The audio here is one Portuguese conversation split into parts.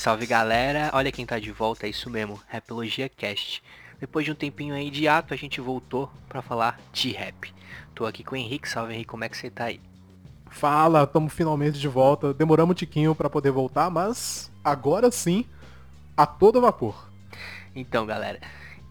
Salve galera, olha quem tá de volta, é isso mesmo, Rapologia Cast. Depois de um tempinho aí de ato, a gente voltou para falar de rap. Tô aqui com o Henrique, salve Henrique, como é que você tá aí? Fala, estamos finalmente de volta. Demoramos um tiquinho para poder voltar, mas agora sim, a todo vapor. Então galera,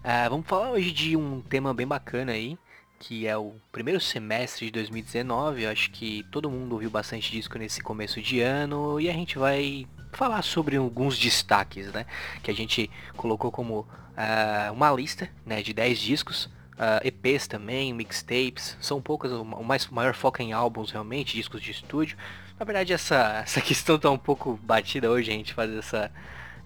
uh, vamos falar hoje de um tema bem bacana aí, que é o primeiro semestre de 2019. Eu acho que todo mundo ouviu bastante disco nesse começo de ano e a gente vai falar sobre alguns destaques, né? Que a gente colocou como uh, uma lista né, de 10 discos. Uh, ah, EPs também, mixtapes, são poucas, o mais maior foco é em álbuns realmente, discos de estúdio. Na verdade essa, essa questão tá um pouco batida hoje, a gente faz essa,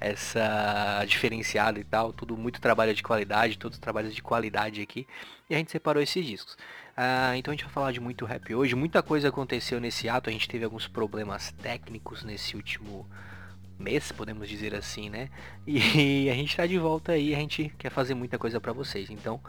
essa diferenciada e tal, tudo muito trabalho de qualidade, todos trabalhos de qualidade aqui, e a gente separou esses discos. Ah, então a gente vai falar de muito rap hoje, muita coisa aconteceu nesse ato, a gente teve alguns problemas técnicos nesse último mês, podemos dizer assim, né? E a gente tá de volta aí, a gente quer fazer muita coisa para vocês, então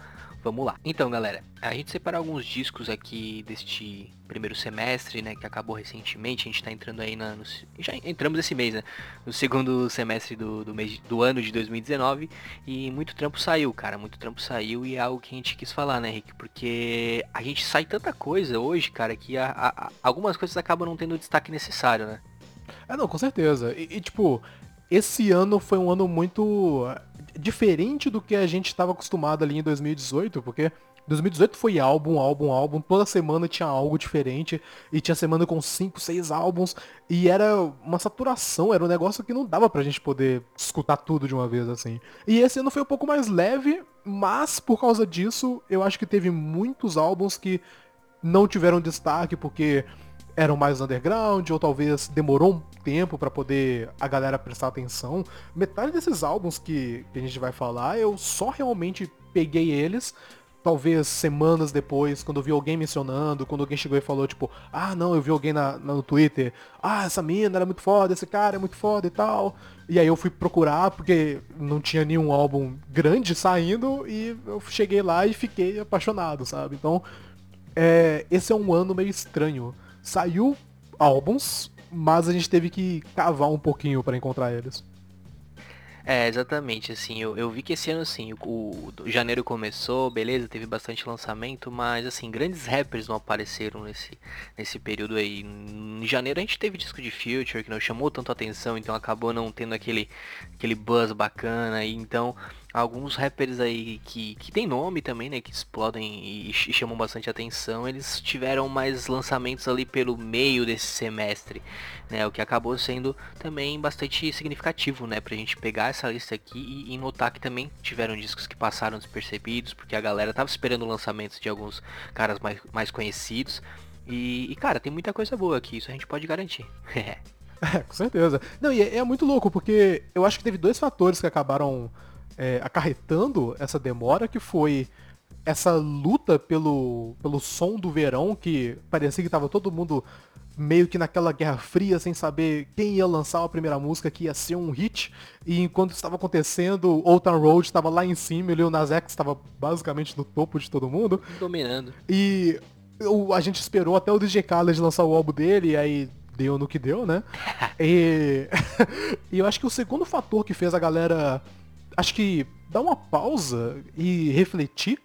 Vamos lá. Então, galera, a gente separou alguns discos aqui deste primeiro semestre, né, que acabou recentemente. A gente tá entrando aí na, no, já entramos esse mês, né, no segundo semestre do, do mês do ano de 2019 e muito trampo saiu, cara, muito trampo saiu e é algo que a gente quis falar, né, Rick, porque a gente sai tanta coisa hoje, cara, que a, a, algumas coisas acabam não tendo o destaque necessário, né? É, não, com certeza. E, e tipo, esse ano foi um ano muito diferente do que a gente estava acostumado ali em 2018, porque 2018 foi álbum, álbum, álbum, toda semana tinha algo diferente, e tinha semana com 5, 6 álbuns, e era uma saturação, era um negócio que não dava pra gente poder escutar tudo de uma vez assim. E esse ano foi um pouco mais leve, mas por causa disso, eu acho que teve muitos álbuns que não tiveram destaque, porque eram mais underground, ou talvez demorou um tempo para poder a galera prestar atenção. Metade desses álbuns que, que a gente vai falar, eu só realmente peguei eles talvez semanas depois, quando eu vi alguém mencionando, quando alguém chegou e falou, tipo, ah, não, eu vi alguém na, na, no Twitter, ah, essa mina era muito foda, esse cara é muito foda e tal. E aí eu fui procurar, porque não tinha nenhum álbum grande saindo, e eu cheguei lá e fiquei apaixonado, sabe? Então, é, esse é um ano meio estranho Saiu álbuns, mas a gente teve que cavar um pouquinho para encontrar eles. É, exatamente, assim, eu, eu vi que esse ano, assim, o, o, janeiro começou, beleza, teve bastante lançamento, mas, assim, grandes rappers não apareceram nesse, nesse período aí. Em janeiro a gente teve disco de Future, que não chamou tanto atenção, então acabou não tendo aquele, aquele buzz bacana, e então alguns rappers aí que, que tem nome também, né, que explodem e, e, chamam bastante atenção, eles tiveram mais lançamentos ali pelo meio desse semestre, né, o que acabou sendo também bastante significativo, né, pra gente pegar essa lista aqui e, e notar que também tiveram discos que passaram despercebidos, porque a galera tava esperando lançamentos de alguns caras mais, mais conhecidos, e, e cara, tem muita coisa boa aqui, isso a gente pode garantir. é, com certeza. Não, e é, é muito louco, porque eu acho que teve dois fatores que acabaram é, acarretando essa demora, que foi essa luta pelo, pelo som do verão, que parecia que tava todo mundo meio que naquela guerra fria, sem saber quem ia lançar a primeira música que ia ser um hit. E enquanto estava acontecendo, Old Town Road estava lá em cima, e o Lil Nas X estava basicamente no topo de todo mundo. Dominando. E o, a gente esperou até o DJ Khaled lançar o álbum dele, e aí deu no que deu, né? e, e eu acho que o segundo fator que fez a galera acho que dar uma pausa e refletir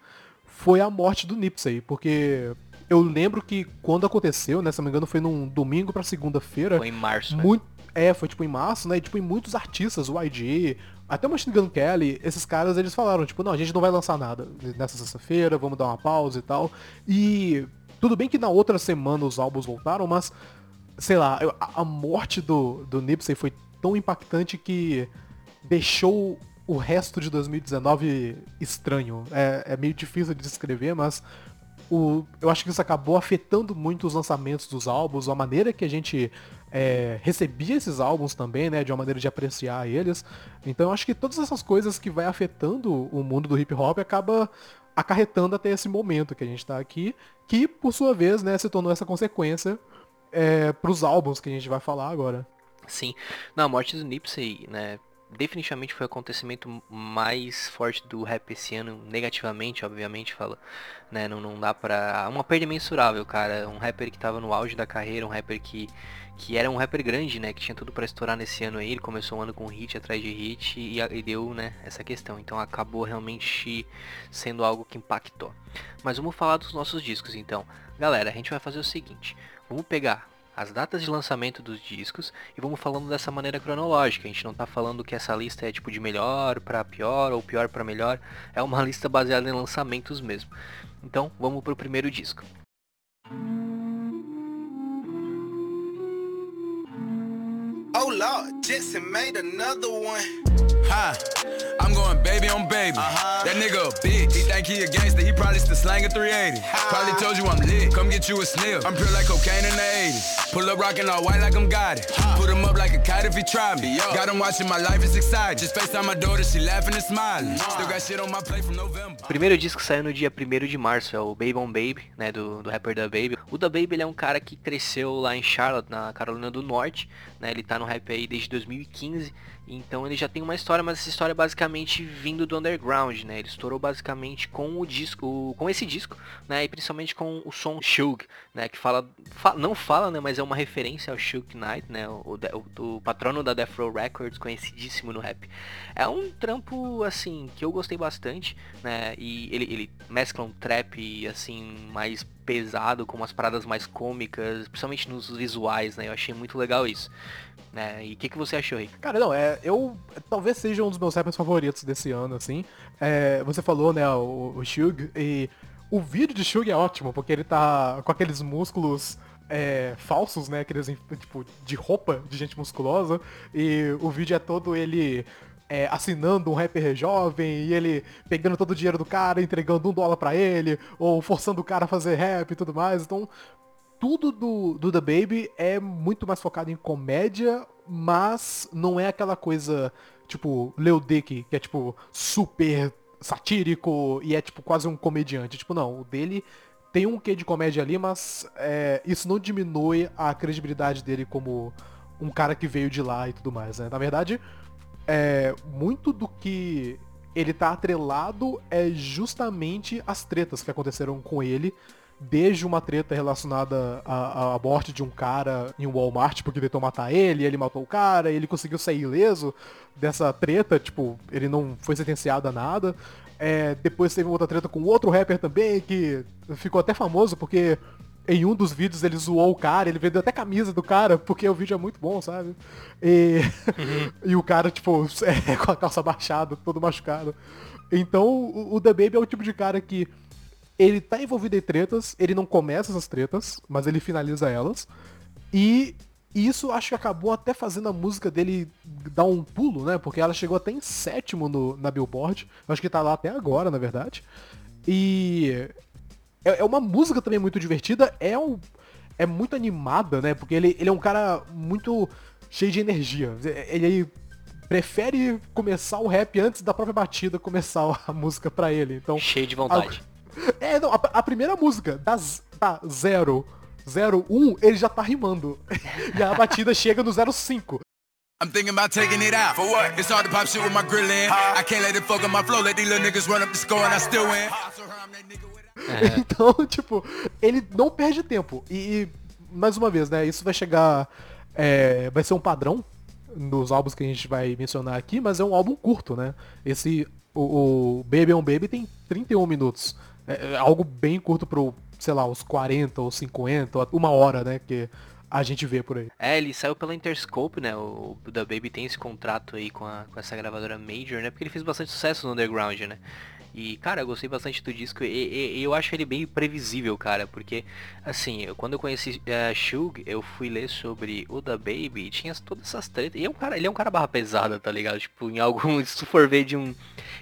foi a morte do Nipsey, porque eu lembro que quando aconteceu, né, se não me engano, foi num domingo para segunda-feira. Foi em março, né? muito, né? É, foi tipo em março, né? E, tipo, em muitos artistas, o YG, até o Machine Gun Kelly, esses caras, eles falaram, tipo, não, a gente não vai lançar nada nessa sexta-feira, vamos dar uma pausa e tal. E tudo bem que na outra semana os álbuns voltaram, mas, sei lá, a, a morte do, do Nipsey foi tão impactante que deixou o resto de 2019 estranho. É, é meio difícil de descrever, mas o, eu acho que isso acabou afetando muito os lançamentos dos álbuns, a maneira que a gente é, recebia esses álbuns também, né? De uma maneira de apreciar eles. Então eu acho que todas essas coisas que vai afetando o mundo do hip hop acaba acarretando até esse momento que a gente está aqui, que por sua vez, né, se tornou essa consequência é, para os álbuns que a gente vai falar agora. Sim. Na morte do Nipsey, né, definitivamente foi o acontecimento mais forte do rap esse ano, negativamente, obviamente, fala, né, não, não dá pra... Uma perda imensurável, cara, um rapper que tava no auge da carreira, um rapper que, que era um rapper grande, né, que tinha tudo para estourar nesse ano aí, ele começou um ano com hit atrás de hit e, e deu, né, essa questão, então acabou realmente sendo algo que impactou. Mas vamos falar dos nossos discos, então. Galera, a gente vai fazer o seguinte, vamos pegar as datas de lançamento dos discos e vamos falando dessa maneira cronológica. A gente não tá falando que essa lista é tipo de melhor para pior ou pior para melhor, é uma lista baseada em lançamentos mesmo. Então, vamos pro primeiro disco. Oh Lord, Jetson made another one. Hi, I'm going baby on baby. Uh-huh. That nigga a bitch. He think he a gangster. He probably still slanging 380. Probably told you I'm lit. Come get you a sniff. I'm pure like cocaine in the 80s. Pull up rockin' all white like I'm got it. Put him up like a kite if he try me. Got him watching my life is exciting. Just FaceTime my daughter, she laughing and smiling. Still got shit on my plate from November. O primeiro disco saiu no dia 1 de março, é o Baby on Baby, né, do, do rapper da Baby. O da Baby ele é um cara que cresceu lá em Charlotte, na Carolina do Norte, né, ele tá no rap aí desde 2015 então ele já tem uma história, mas essa história é basicamente vindo do underground, né? Ele estourou basicamente com o disco, com esse disco, né? E principalmente com o som Shug, né? Que fala, não fala, né? Mas é uma referência ao Shug Knight, né? O, o, o, patrono da Death Row Records, conhecidíssimo no rap. É um trampo, assim, que eu gostei bastante, né? E ele, ele mescla um trap, assim, mais pesado, com umas paradas mais cômicas, principalmente nos visuais, né? Eu achei muito legal isso. Né? E o que, que você achou aí? Cara, não, é, eu talvez seja um dos meus rappers favoritos desse ano, assim. É, você falou, né, o, o Shug, e o vídeo de Shug é ótimo, porque ele tá com aqueles músculos é, falsos, né, aqueles, tipo, de roupa de gente musculosa, e o vídeo é todo ele é, assinando um rapper jovem e ele pegando todo o dinheiro do cara, entregando um dólar para ele, ou forçando o cara a fazer rap e tudo mais. Então, tudo do, do The Baby é muito mais focado em comédia, mas não é aquela coisa, tipo, Leo Dick, que é tipo super satírico e é tipo quase um comediante. Tipo, não, o dele tem um quê de comédia ali, mas é, isso não diminui a credibilidade dele como um cara que veio de lá e tudo mais, né? Na verdade, é, muito do que ele tá atrelado é justamente as tretas que aconteceram com ele, desde uma treta relacionada à, à morte de um cara em um Walmart porque tentou matar ele, ele matou o cara, ele conseguiu sair ileso dessa treta, tipo, ele não foi sentenciado a nada. É, depois teve outra treta com outro rapper também, que ficou até famoso porque em um dos vídeos ele zoou o cara, ele vendeu até camisa do cara, porque o vídeo é muito bom, sabe? E, uhum. e o cara, tipo, é, com a calça baixada, todo machucado. Então, o, o The Baby é o tipo de cara que ele tá envolvido em tretas, ele não começa essas tretas, mas ele finaliza elas. E isso acho que acabou até fazendo a música dele dar um pulo, né? Porque ela chegou até em sétimo no, na Billboard. Acho que tá lá até agora, na verdade. E é, é uma música também muito divertida, é, um, é muito animada, né? Porque ele, ele é um cara muito cheio de energia. Ele prefere começar o rap antes da própria batida começar a música pra ele. Então, cheio de vontade. É, não, a, a, primeira música, das, da zero, 01, ele já tá rimando. e a batida chega no 05. I'm thinking about taking it out. For what? It's hard to pop shit with my grill in. I can't let it fuck up my flow. Let these little niggas run up the score and I still win. É. Então, tipo, ele não perde tempo. E, e, mais uma vez, né, isso vai chegar. É, vai ser um padrão nos álbuns que a gente vai mencionar aqui, mas é um álbum curto, né? Esse. O, o Baby on Baby tem 31 minutos. É, é algo bem curto pro, sei lá, os 40 ou 50, uma hora, né? Que a gente vê por aí. É, ele saiu pela Interscope, né? O, o da Baby tem esse contrato aí com, a, com essa gravadora Major, né? Porque ele fez bastante sucesso no underground, né? E, cara, eu gostei bastante do disco e, e, eu acho ele bem previsível, cara, porque, assim, eu, quando eu conheci uh, Shug, eu fui ler sobre o da Baby e tinha todas essas tretas. E é um cara, ele é um cara barra pesada, tá ligado? Tipo, em algum, se tu for ver de um...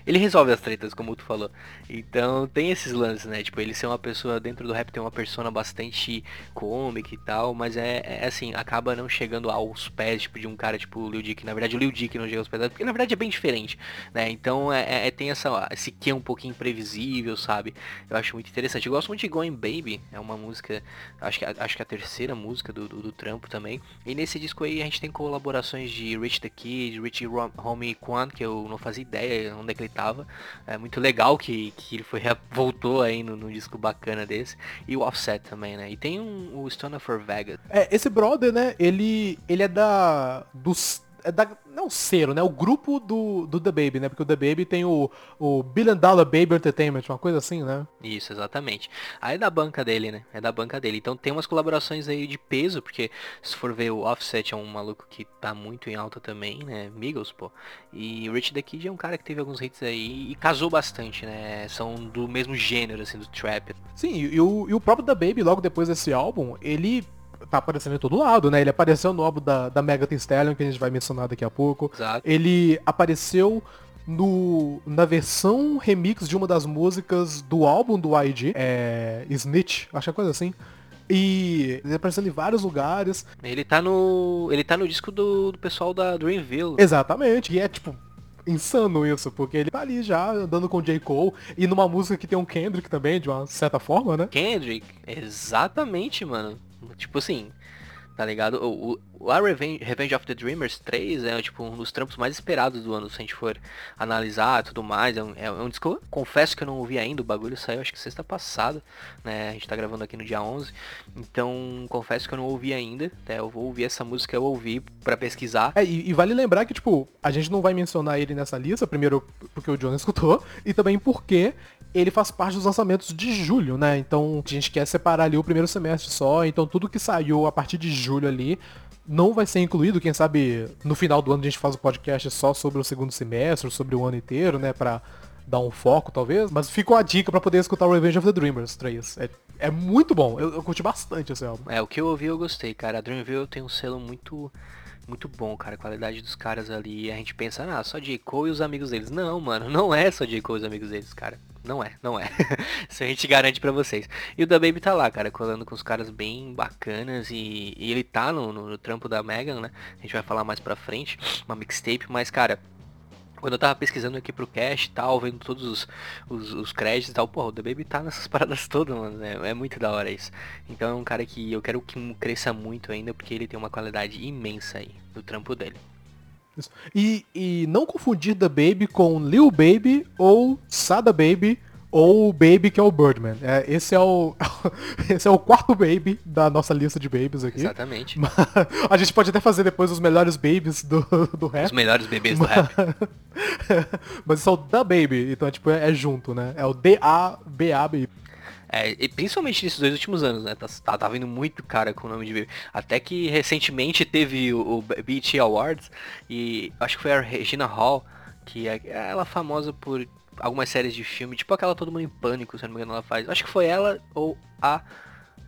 Ele resolve as tretas, como tu falou. Então, tem esses lances, né? Tipo, ele ser uma pessoa, dentro do rap tem uma persona bastante cômica e tal, mas é, é assim, acaba não chegando aos pés, tipo, de um cara tipo o Lil Dick. Na verdade, o Lil Dick não chega aos pés, porque na verdade é bem diferente, né? Então, é, é, é tem essa, esse um pouquinho imprevisível, sabe? Eu acho muito interessante. Eu gosto muito de Going Baby, é uma música, acho que, acho que a terceira música do, do, do trampo também. E nesse disco aí a gente tem colaborações de Rich the Kid, Rich Homie Kwan, que eu não fazia ideia onde é que ele tava. É muito legal que, que ele foi, voltou aí no, no disco bacana desse. E o Offset também, né? E tem um, o Stoner for Vegas. É, esse brother, né, ele, ele é da... dos é da, não o cero, né? O grupo do, do The Baby, né? Porque o The Baby tem o, o Billion Dollar Baby Entertainment, uma coisa assim, né? Isso, exatamente. Aí é da banca dele, né? É da banca dele. Então tem umas colaborações aí de peso, porque se for ver o Offset é um maluco que tá muito em alta também, né? Migos, pô. E o Rich the Kid é um cara que teve alguns hits aí e casou bastante, né? São do mesmo gênero, assim, do trap. Sim, e o, e o próprio The Baby, logo depois desse álbum, ele tá aparecendo em todo lado, né? Ele apareceu no álbum da, da Megan Thee Stallion, que a gente vai mencionar daqui a pouco. Exato. Ele apareceu no, na versão remix de uma das músicas do álbum do YG, é, Snitch, acho que é coisa assim. E ele apareceu em vários lugares. Ele tá no. Ele tá no disco do, do pessoal da Dreamville. Exatamente. E é tipo, insano isso, porque ele tá ali já andando com o J. Cole e numa música que tem um Kendrick também, de uma certa forma, né? Kendrick, exatamente, mano. Tipo assim, tá ligado? O, o, a Revenge, Revenge of the Dreamers 3 é tipo um dos trampos mais esperados do ano, se a gente for analisar tudo mais. É um, é um disco, eu confesso que eu não ouvi ainda, o bagulho saiu acho que sexta passada, né? A gente tá gravando aqui no dia 11. Então, confesso que eu não ouvi ainda, né? Eu vou ouvir essa música, eu ouvi para pesquisar. É, e, e, vale lembrar que, tipo, a gente não vai mencionar ele nessa lista, primeiro porque o John escutou, e também porque ele faz parte dos lançamentos de julho, né? Então a gente quer separar ali o primeiro semestre só. Então tudo que saiu a partir de julho ali não vai ser incluído. Quem sabe no final do ano a gente faz o um podcast só sobre o segundo semestre, sobre o ano inteiro, né? Pra dar um foco, talvez. Mas fica a dica para poder escutar Revenge of the Dreamers 3. É, é muito bom. Eu, eu curti bastante esse álbum. É, o que eu ouvi eu gostei, cara. A Dreamville tem um selo muito muito bom, cara. A qualidade dos caras ali. A gente pensa, ah, só J. Cole e os amigos deles. Não, mano, não é só J. Cole e os amigos deles, cara. Não é, não é. Isso a gente garante pra vocês. E o da Baby tá lá, cara, colando com os caras bem bacanas. E, e ele tá no, no, no trampo da Megan, né? A gente vai falar mais pra frente. Uma mixtape, mas, cara, quando eu tava pesquisando aqui pro cast e tal, vendo todos os, os, os créditos e tal, pô, o The Baby tá nessas paradas todas, mano. É, é, muito da hora isso. Então é um cara que eu quero que cresça muito ainda, porque ele tem uma qualidade imensa aí do trampo dele. E, e não confundir The Baby com Lil Baby ou Sada Baby ou o Baby que é o Birdman. É, esse, é o, esse é o quarto Baby da nossa lista de babies aqui. Exatamente. Mas, a gente pode até fazer depois os melhores babies do, do rap. Os melhores bebês do rap. Mas esse é o Da Baby, então tipo, é, é junto, né? É o D-A-B-A Baby. É, e principalmente nesses dois últimos anos, né? Tá, tá, tá vindo muito cara com o nome de Baby. Até que recentemente teve o, o Awards e acho que foi a Regina Hall, que é ela famosa por algumas séries de filme, tipo aquela Todo Mundo em Pânico, se não me engano, ela faz. Acho que foi ela ou a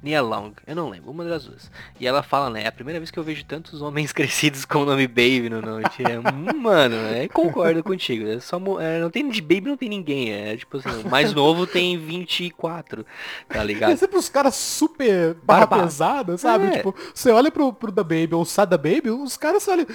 Nia Long, eu não lembro, uma das duas. E ela fala, né, é a primeira vez que eu vejo tantos homens crescidos com o nome Baby no nome. É, mano, é, concordo contigo. É só, é, não tem de Baby, não tem ninguém. É tipo assim, o mais novo tem 24, tá ligado? É sempre os caras super barra pesada, sabe? É. Tipo, você olha pro, pro Da Baby ou Sada Baby, os caras olham.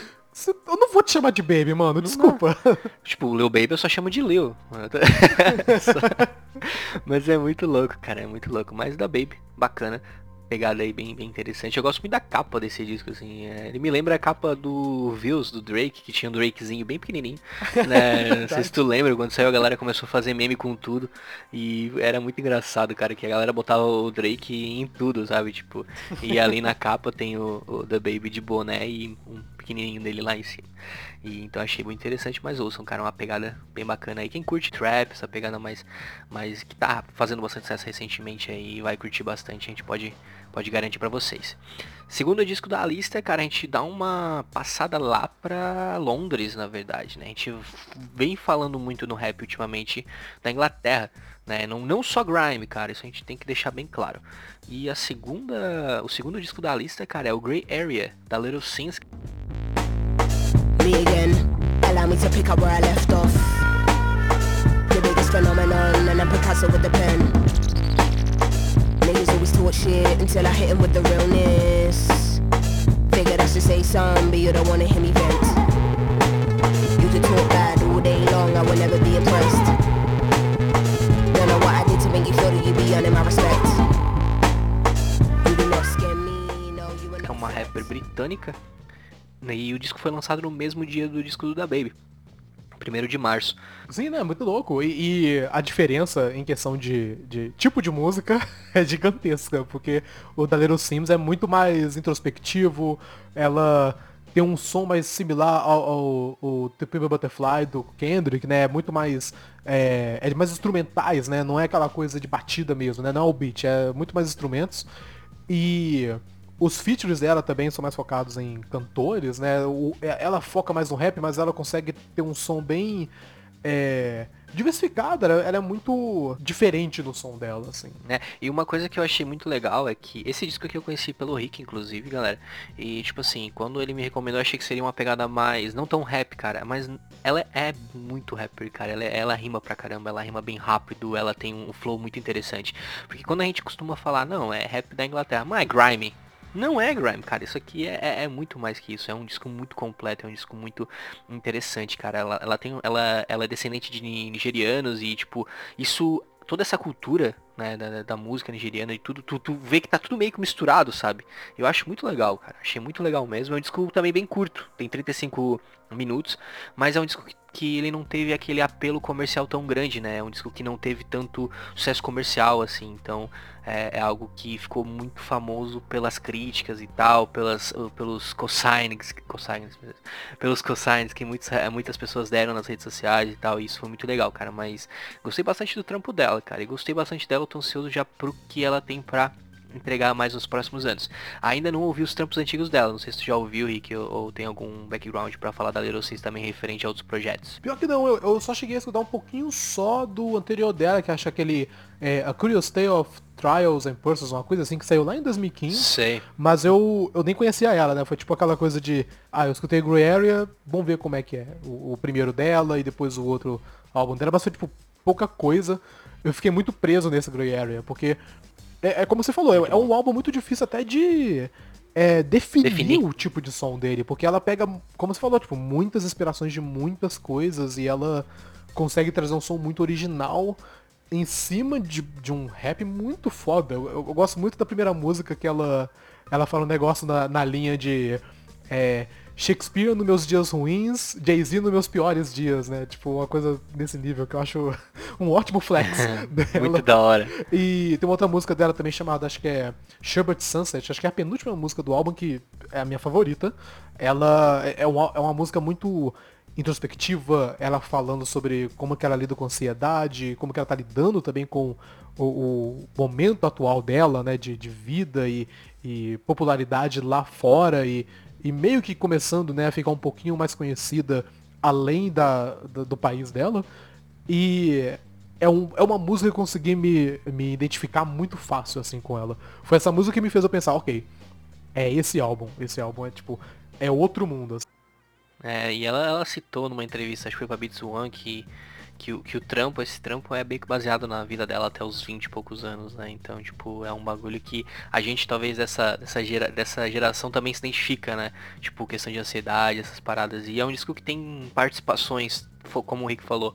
Eu não vou te chamar de Baby, mano, desculpa. Não. Tipo, Lil Baby eu só chamo de Lil. Mas é muito louco, cara, é muito louco. Mas da Baby, bacana pegada aí bem, bem interessante. Eu gosto muito da capa desse disco, assim. É, ele me lembra a capa do Views, do Drake, que tinha um Drakezinho bem pequenininho. Né? Não sei se tu lembra, quando saiu a galera começou a fazer meme com tudo. E era muito engraçado, cara, que a galera botava o Drake em tudo, sabe? Tipo, e ali na capa tem o, o The Baby de boné e um pequenininho dele lá em cima. E, então achei muito interessante, mas ouçam, cara, uma pegada bem bacana aí. Quem curte trap, essa pegada mais, mais que tá fazendo bastante sucesso recentemente aí, vai curtir bastante, a gente pode, pode garantir para vocês. Segundo disco da lista, cara, a gente dá uma passada lá pra Londres, na verdade, né? A gente vem falando muito no rap ultimamente da Inglaterra, né? Não, não só grime, cara, isso a gente tem que deixar bem claro. E a segunda, o segundo disco da lista, cara, é o Grey Area, da Little Sims. me again. Allow me to pick up where I left off. The biggest phenomenon, and with the pen always shit until I hit him with the realness. Figured I should say something, but you don't wanna hear me vent. You could talk bad all day long, I will never be impressed. Don't know what I did to make you feel that be earning my respect. You be not me, no, you é not. É uma rapper britânica. Né? E o disco foi lançado no mesmo dia do disco do Da Baby. Primeiro de março. Sim, né? Muito louco. E, e, a diferença em questão de, de tipo de música é gigantesca, porque o da Little Sims é muito mais introspectivo, ela tem um som mais similar ao, ao, ao The Butterfly do Kendrick, né? É muito mais. É, é mais instrumentais, né? Não é aquela coisa de batida mesmo, né? Não é o beat, é muito mais instrumentos. E os features dela também são mais focados em cantores, né? O, é, ela foca mais no rap, mas ela consegue ter um som bem é, ela é muito diferente no som dela, assim. Né? E uma coisa que eu achei muito legal é que esse disco aqui eu conheci pelo Rick, inclusive, galera. E tipo assim, quando ele me recomendou, eu achei que seria uma pegada mais, não tão rap, cara, mas ela é muito rapper, cara. Ela, ela rima pra caramba, ela rima bem rápido, ela tem um flow muito interessante. Porque quando a gente costuma falar, não, é rap da Inglaterra, mas é grime, não é grime, cara. Isso aqui é, é, é, muito mais que isso. É um disco muito completo, é um disco muito interessante, cara. Ela, ela tem, ela, ela é descendente de nigerianos e tipo isso, toda essa cultura né, da, da, música nigeriana e tudo, tu, tu vê que tá tudo meio que misturado, sabe? Eu acho muito legal, cara. Achei muito legal mesmo. É um disco também bem curto, tem 35 minutos, mas é um disco que que ele não teve aquele apelo comercial tão grande, né? É um disco que não teve tanto sucesso comercial, assim. Então é, é algo que ficou muito famoso pelas críticas e tal, pelas, pelos cosigns, cosigns pelos cosigns que muitos, é, muitas pessoas deram nas redes sociais e tal. E isso foi muito legal, cara. Mas gostei bastante do trampo dela, cara. E gostei bastante dela, tô ansioso já pro que ela tem pra entregar mais nos próximos anos. Ainda não ouvi os trampos antigos dela, não sei se tu já ouviu, Rick, ou, ou tem algum background para falar da Little Sims também referente a outros projetos. Pior que não, eu, eu, só cheguei a escutar um pouquinho só do anterior dela, que acha aquele é, A Curious Tale of Trials and Persons, uma coisa assim, que saiu lá em 2015. Sei. Mas eu, eu nem conhecia ela, né? Foi tipo aquela coisa de, ah, eu escutei Grey Area, vamos ver como é que é. O, o primeiro dela e depois o outro álbum dela, mas foi tipo pouca coisa. Eu fiquei muito preso nesse Grey Area, porque é, é como você falou, é, é, um álbum muito difícil até de é, definir, definir, o tipo de som dele, porque ela pega, como você falou, tipo, muitas inspirações de muitas coisas e ela consegue trazer um som muito original em cima de, de um rap muito foda. Eu, eu, eu gosto muito da primeira música que ela, ela fala um negócio na, na linha de. É, Shakespeare nos meus dias ruins, Jay-Z nos meus piores dias, né? Tipo, uma coisa desse nível que eu acho um ótimo flex dela. Muito da hora. E tem uma outra música dela também chamada, acho que é Sherbert Sunset, acho que é a penúltima música do álbum, que é a minha favorita. Ela é uma, é uma música muito introspectiva, ela falando sobre como que ela lida com ansiedade, como que ela tá lidando também com o, o momento atual dela, né, de, de vida e, e popularidade lá fora e e meio que começando né, a ficar um pouquinho mais conhecida além da, do país dela. E é, um, é uma música que eu consegui me, me identificar muito fácil assim com ela. Foi essa música que me fez eu pensar, ok, é esse álbum. Esse álbum é tipo, é outro mundo. Assim. É, e ela, ela citou numa entrevista, acho que foi pra Beats One, que que, o, que o trampo, esse trampo é bem baseado na vida dela até os 20 e poucos anos, né? Então, tipo, é um bagulho que a gente talvez dessa, dessa, gera, dessa geração também se identifica, né? Tipo, questão de ansiedade, essas paradas. E é um disco que tem participações, como o Rick falou.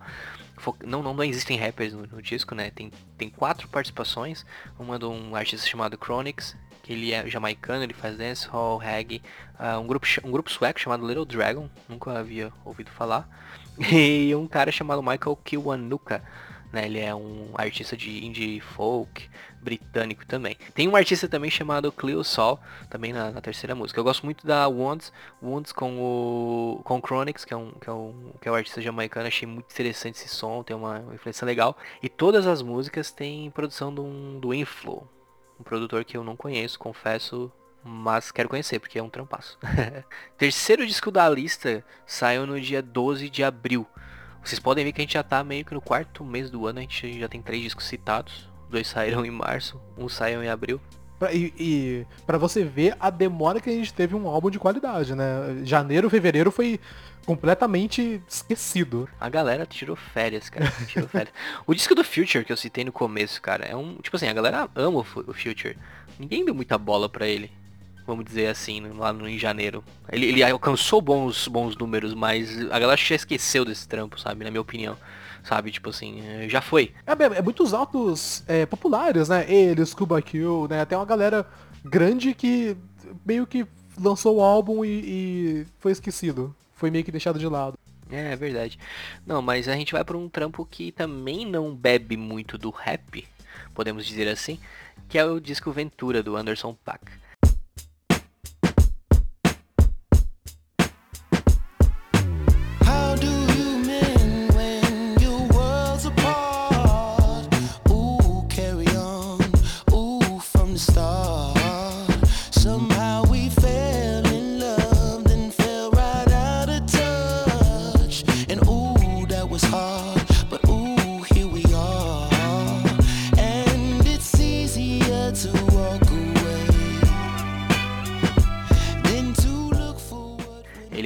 Não, não, não existem rappers no, no disco, né? Tem, tem quatro participações. Uma de um artista chamado Chronix, que ele é jamaicano, ele faz dancehall, reggae. Uh, um, grupo, um grupo sueco chamado Little Dragon, nunca havia ouvido falar. E um cara chamado Michael Kiwanuka, né? Ele é um artista de indie folk britânico também. Tem um artista também chamado Cleo Sol, também na, na, terceira música. Eu gosto muito da Wounds, Wounds com o com Chronix, que é um que é um que é o artista jamaicano. Achei muito interessante esse som, tem uma, uma influência legal. E todas as músicas têm produção do, do Inflow, um produtor que eu não conheço, confesso, mas quero conhecer, porque é um trampaço. Terceiro disco da lista saiu no dia 12 de abril. Vocês podem ver que a gente já tá meio que no quarto mês do ano, a gente já tem três discos citados. Dois saíram em março, um saiu em abril. E, e para você ver a demora que a gente teve um álbum de qualidade, né? Janeiro, fevereiro foi completamente esquecido. A galera tirou férias, cara. Tirou férias. o disco do Future que eu citei no começo, cara, é um. Tipo assim, a galera ama o Future. Ninguém deu muita bola para ele vamos dizer assim, lá no, em janeiro. Ele, ele alcançou bons, bons números, mas a galera já esqueceu desse trampo, sabe? Na minha opinião. Sabe, tipo assim, já foi. É, é, é muitos altos é, populares, né? Ele, o Scuba Kill, né? Tem uma galera grande que meio que lançou o álbum e, e foi esquecido. Foi meio que deixado de lado. É, é verdade. Não, mas a gente vai para um trampo que também não bebe muito do rap, podemos dizer assim, que é o disco Ventura do Anderson Paak.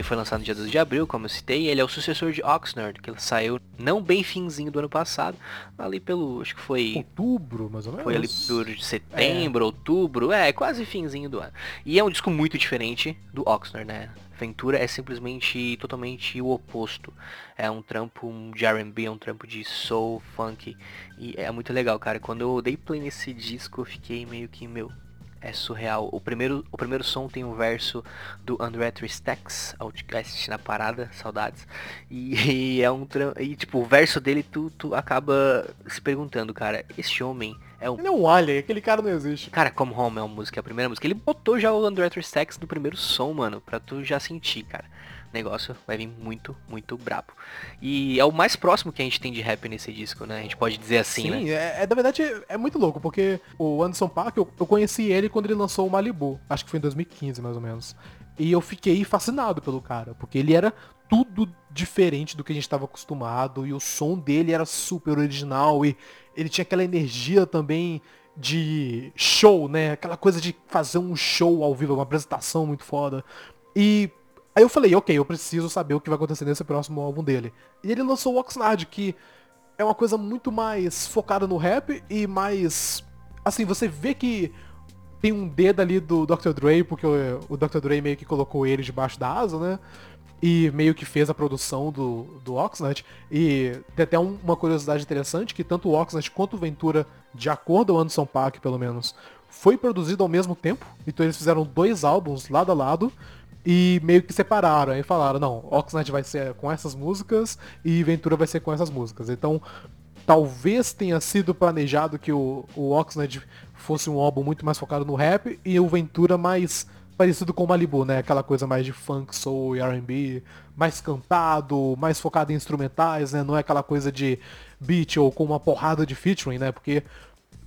Foi lançado no dia 12 de abril, como eu citei, ele é o sucessor de Oxnard, que saiu não bem finzinho do ano passado, ali pelo, acho que foi... Outubro, mais ou menos? Foi ali por setembro, é. outubro, é, quase finzinho do ano. E é um disco muito diferente do Oxnard, né? Ventura é simplesmente totalmente o oposto. É um trampo de R&B, é um trampo de soul, funk. E é muito legal, cara. Quando eu dei play nesse disco, eu fiquei meio que, meu, é surreal. O primeiro, o primeiro som tem um verso do André Tristex, Outcast na parada, saudades. E, e é um e tipo, o verso dele tu, tu acaba se perguntando, cara, esse homem é um Ele é um alien, aquele cara não existe. Cara, como Home é uma música, é a primeira música. Ele botou já o André Tristex no primeiro som, mano, pra tu já sentir, cara negócio vai vir muito, muito brabo. E é o mais próximo que a gente tem de rap nesse disco, né? A gente pode dizer assim, Sim, né? é, é, na verdade é muito louco, porque o Anderson Paak, eu, eu conheci ele quando ele lançou o Malibu, acho que foi em 2015 mais ou menos. E eu fiquei fascinado pelo cara, porque ele era tudo diferente do que a gente estava acostumado e o som dele era super original e ele tinha aquela energia também de show, né? Aquela coisa de fazer um show ao vivo, uma apresentação muito foda. E Aí eu falei, ok, eu preciso saber o que vai acontecer nesse próximo álbum dele. E ele lançou o Oxnard, que é uma coisa muito mais focada no rap e mais. Assim, você vê que tem um dedo ali do Dr. Dre, porque o, Dr. Dre meio que colocou ele debaixo da asa, né? E meio que fez a produção do, do Oxnard. E tem até um, uma curiosidade interessante, que tanto o Oxnard quanto o Ventura, de acordo com o Anderson Paak, pelo menos, foi produzido ao mesmo tempo. Então eles fizeram dois álbuns lado a lado e meio que separaram. Aí falaram, não, Oxnard vai ser com essas músicas e Ventura vai ser com essas músicas. Então, talvez tenha sido planejado que o, o Oxnard fosse um álbum muito mais focado no rap e o Ventura mais parecido com o Malibu, né? Aquela coisa mais de funk, soul e R&B, mais cantado, mais focado em instrumentais, né? Não é aquela coisa de beat ou com uma porrada de featuring, né? Porque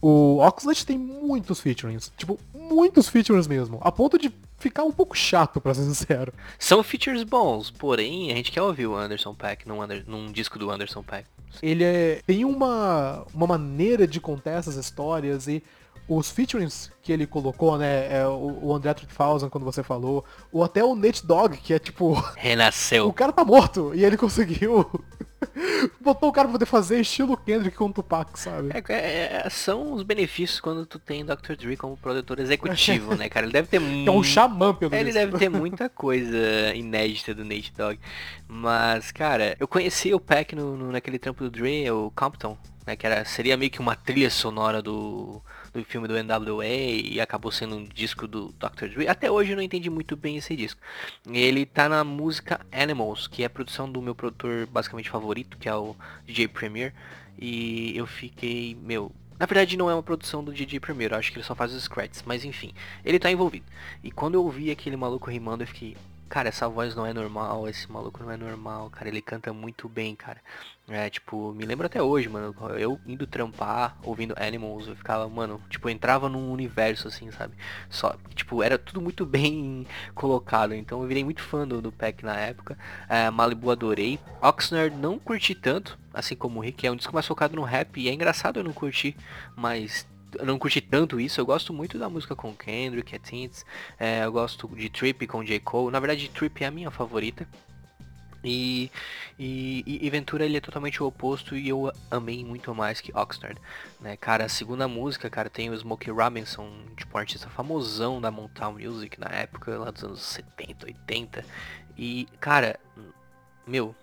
o Oxnard tem muitos featurings, tipo, muitos featurings mesmo, a ponto de ficar um pouco chato, pra ser sincero. São features bons, porém a gente quer ouvir o Anderson Pack num, num disco do Anderson Pack. Ele é, tem uma, uma maneira de contar essas histórias e os featurings que ele colocou, né, é o, o André 3000, quando você falou, ou até o Nate Dog, que é tipo... Renasceu. o cara tá morto, e ele conseguiu Botou o cara pra poder fazer estilo Kendrick com o Tupac, sabe? É, é, é, são os benefícios quando tu tem Dr. Dre como produtor executivo, né, cara? Ele deve ter muito. É um xamã, pelo Ele deve ter muita coisa inédita do Nate Dogg. Mas, cara, eu conheci o Pac no, no, naquele trampo do Dre, o Compton, né? Que era, seria meio que uma trilha sonora do do filme do NWA e acabou sendo um disco do Dr. Dre. Até hoje eu não entendi muito bem esse disco. Ele tá na música Animals, que é a produção do meu produtor basicamente favorito, que é o DJ Premier. E eu fiquei, meu, na verdade não é uma produção do DJ Premier, acho que ele só faz os scratches, mas enfim, ele tá envolvido. E quando eu ouvi aquele maluco rimando, eu fiquei, Cara, essa voz não é normal, esse maluco não é normal, cara. Ele canta muito bem, cara. É, tipo, me lembro até hoje, mano. Eu indo trampar, ouvindo Animals, eu ficava, mano, tipo, entrava num universo assim, sabe? Só, tipo, era tudo muito bem colocado. Então eu virei muito fã do, do Peck na época. É, Malibu adorei. Oxnard não curti tanto, assim como o Rick, é um disco mais focado no rap. E é engraçado eu não curtir, mas não curti tanto isso. Eu gosto muito da música com Kendrick, é Tints. É, eu gosto de Trip com J. Cole. Na verdade, Trip é a minha favorita. E, e, e, Ventura ele é totalmente o oposto e eu amei muito mais que Oxnard. Né? Cara, a segunda música, cara, tem o Smokey Robinson, tipo um artista famosão da Motown Music na época, lá dos anos 70, 80. E, cara, meu,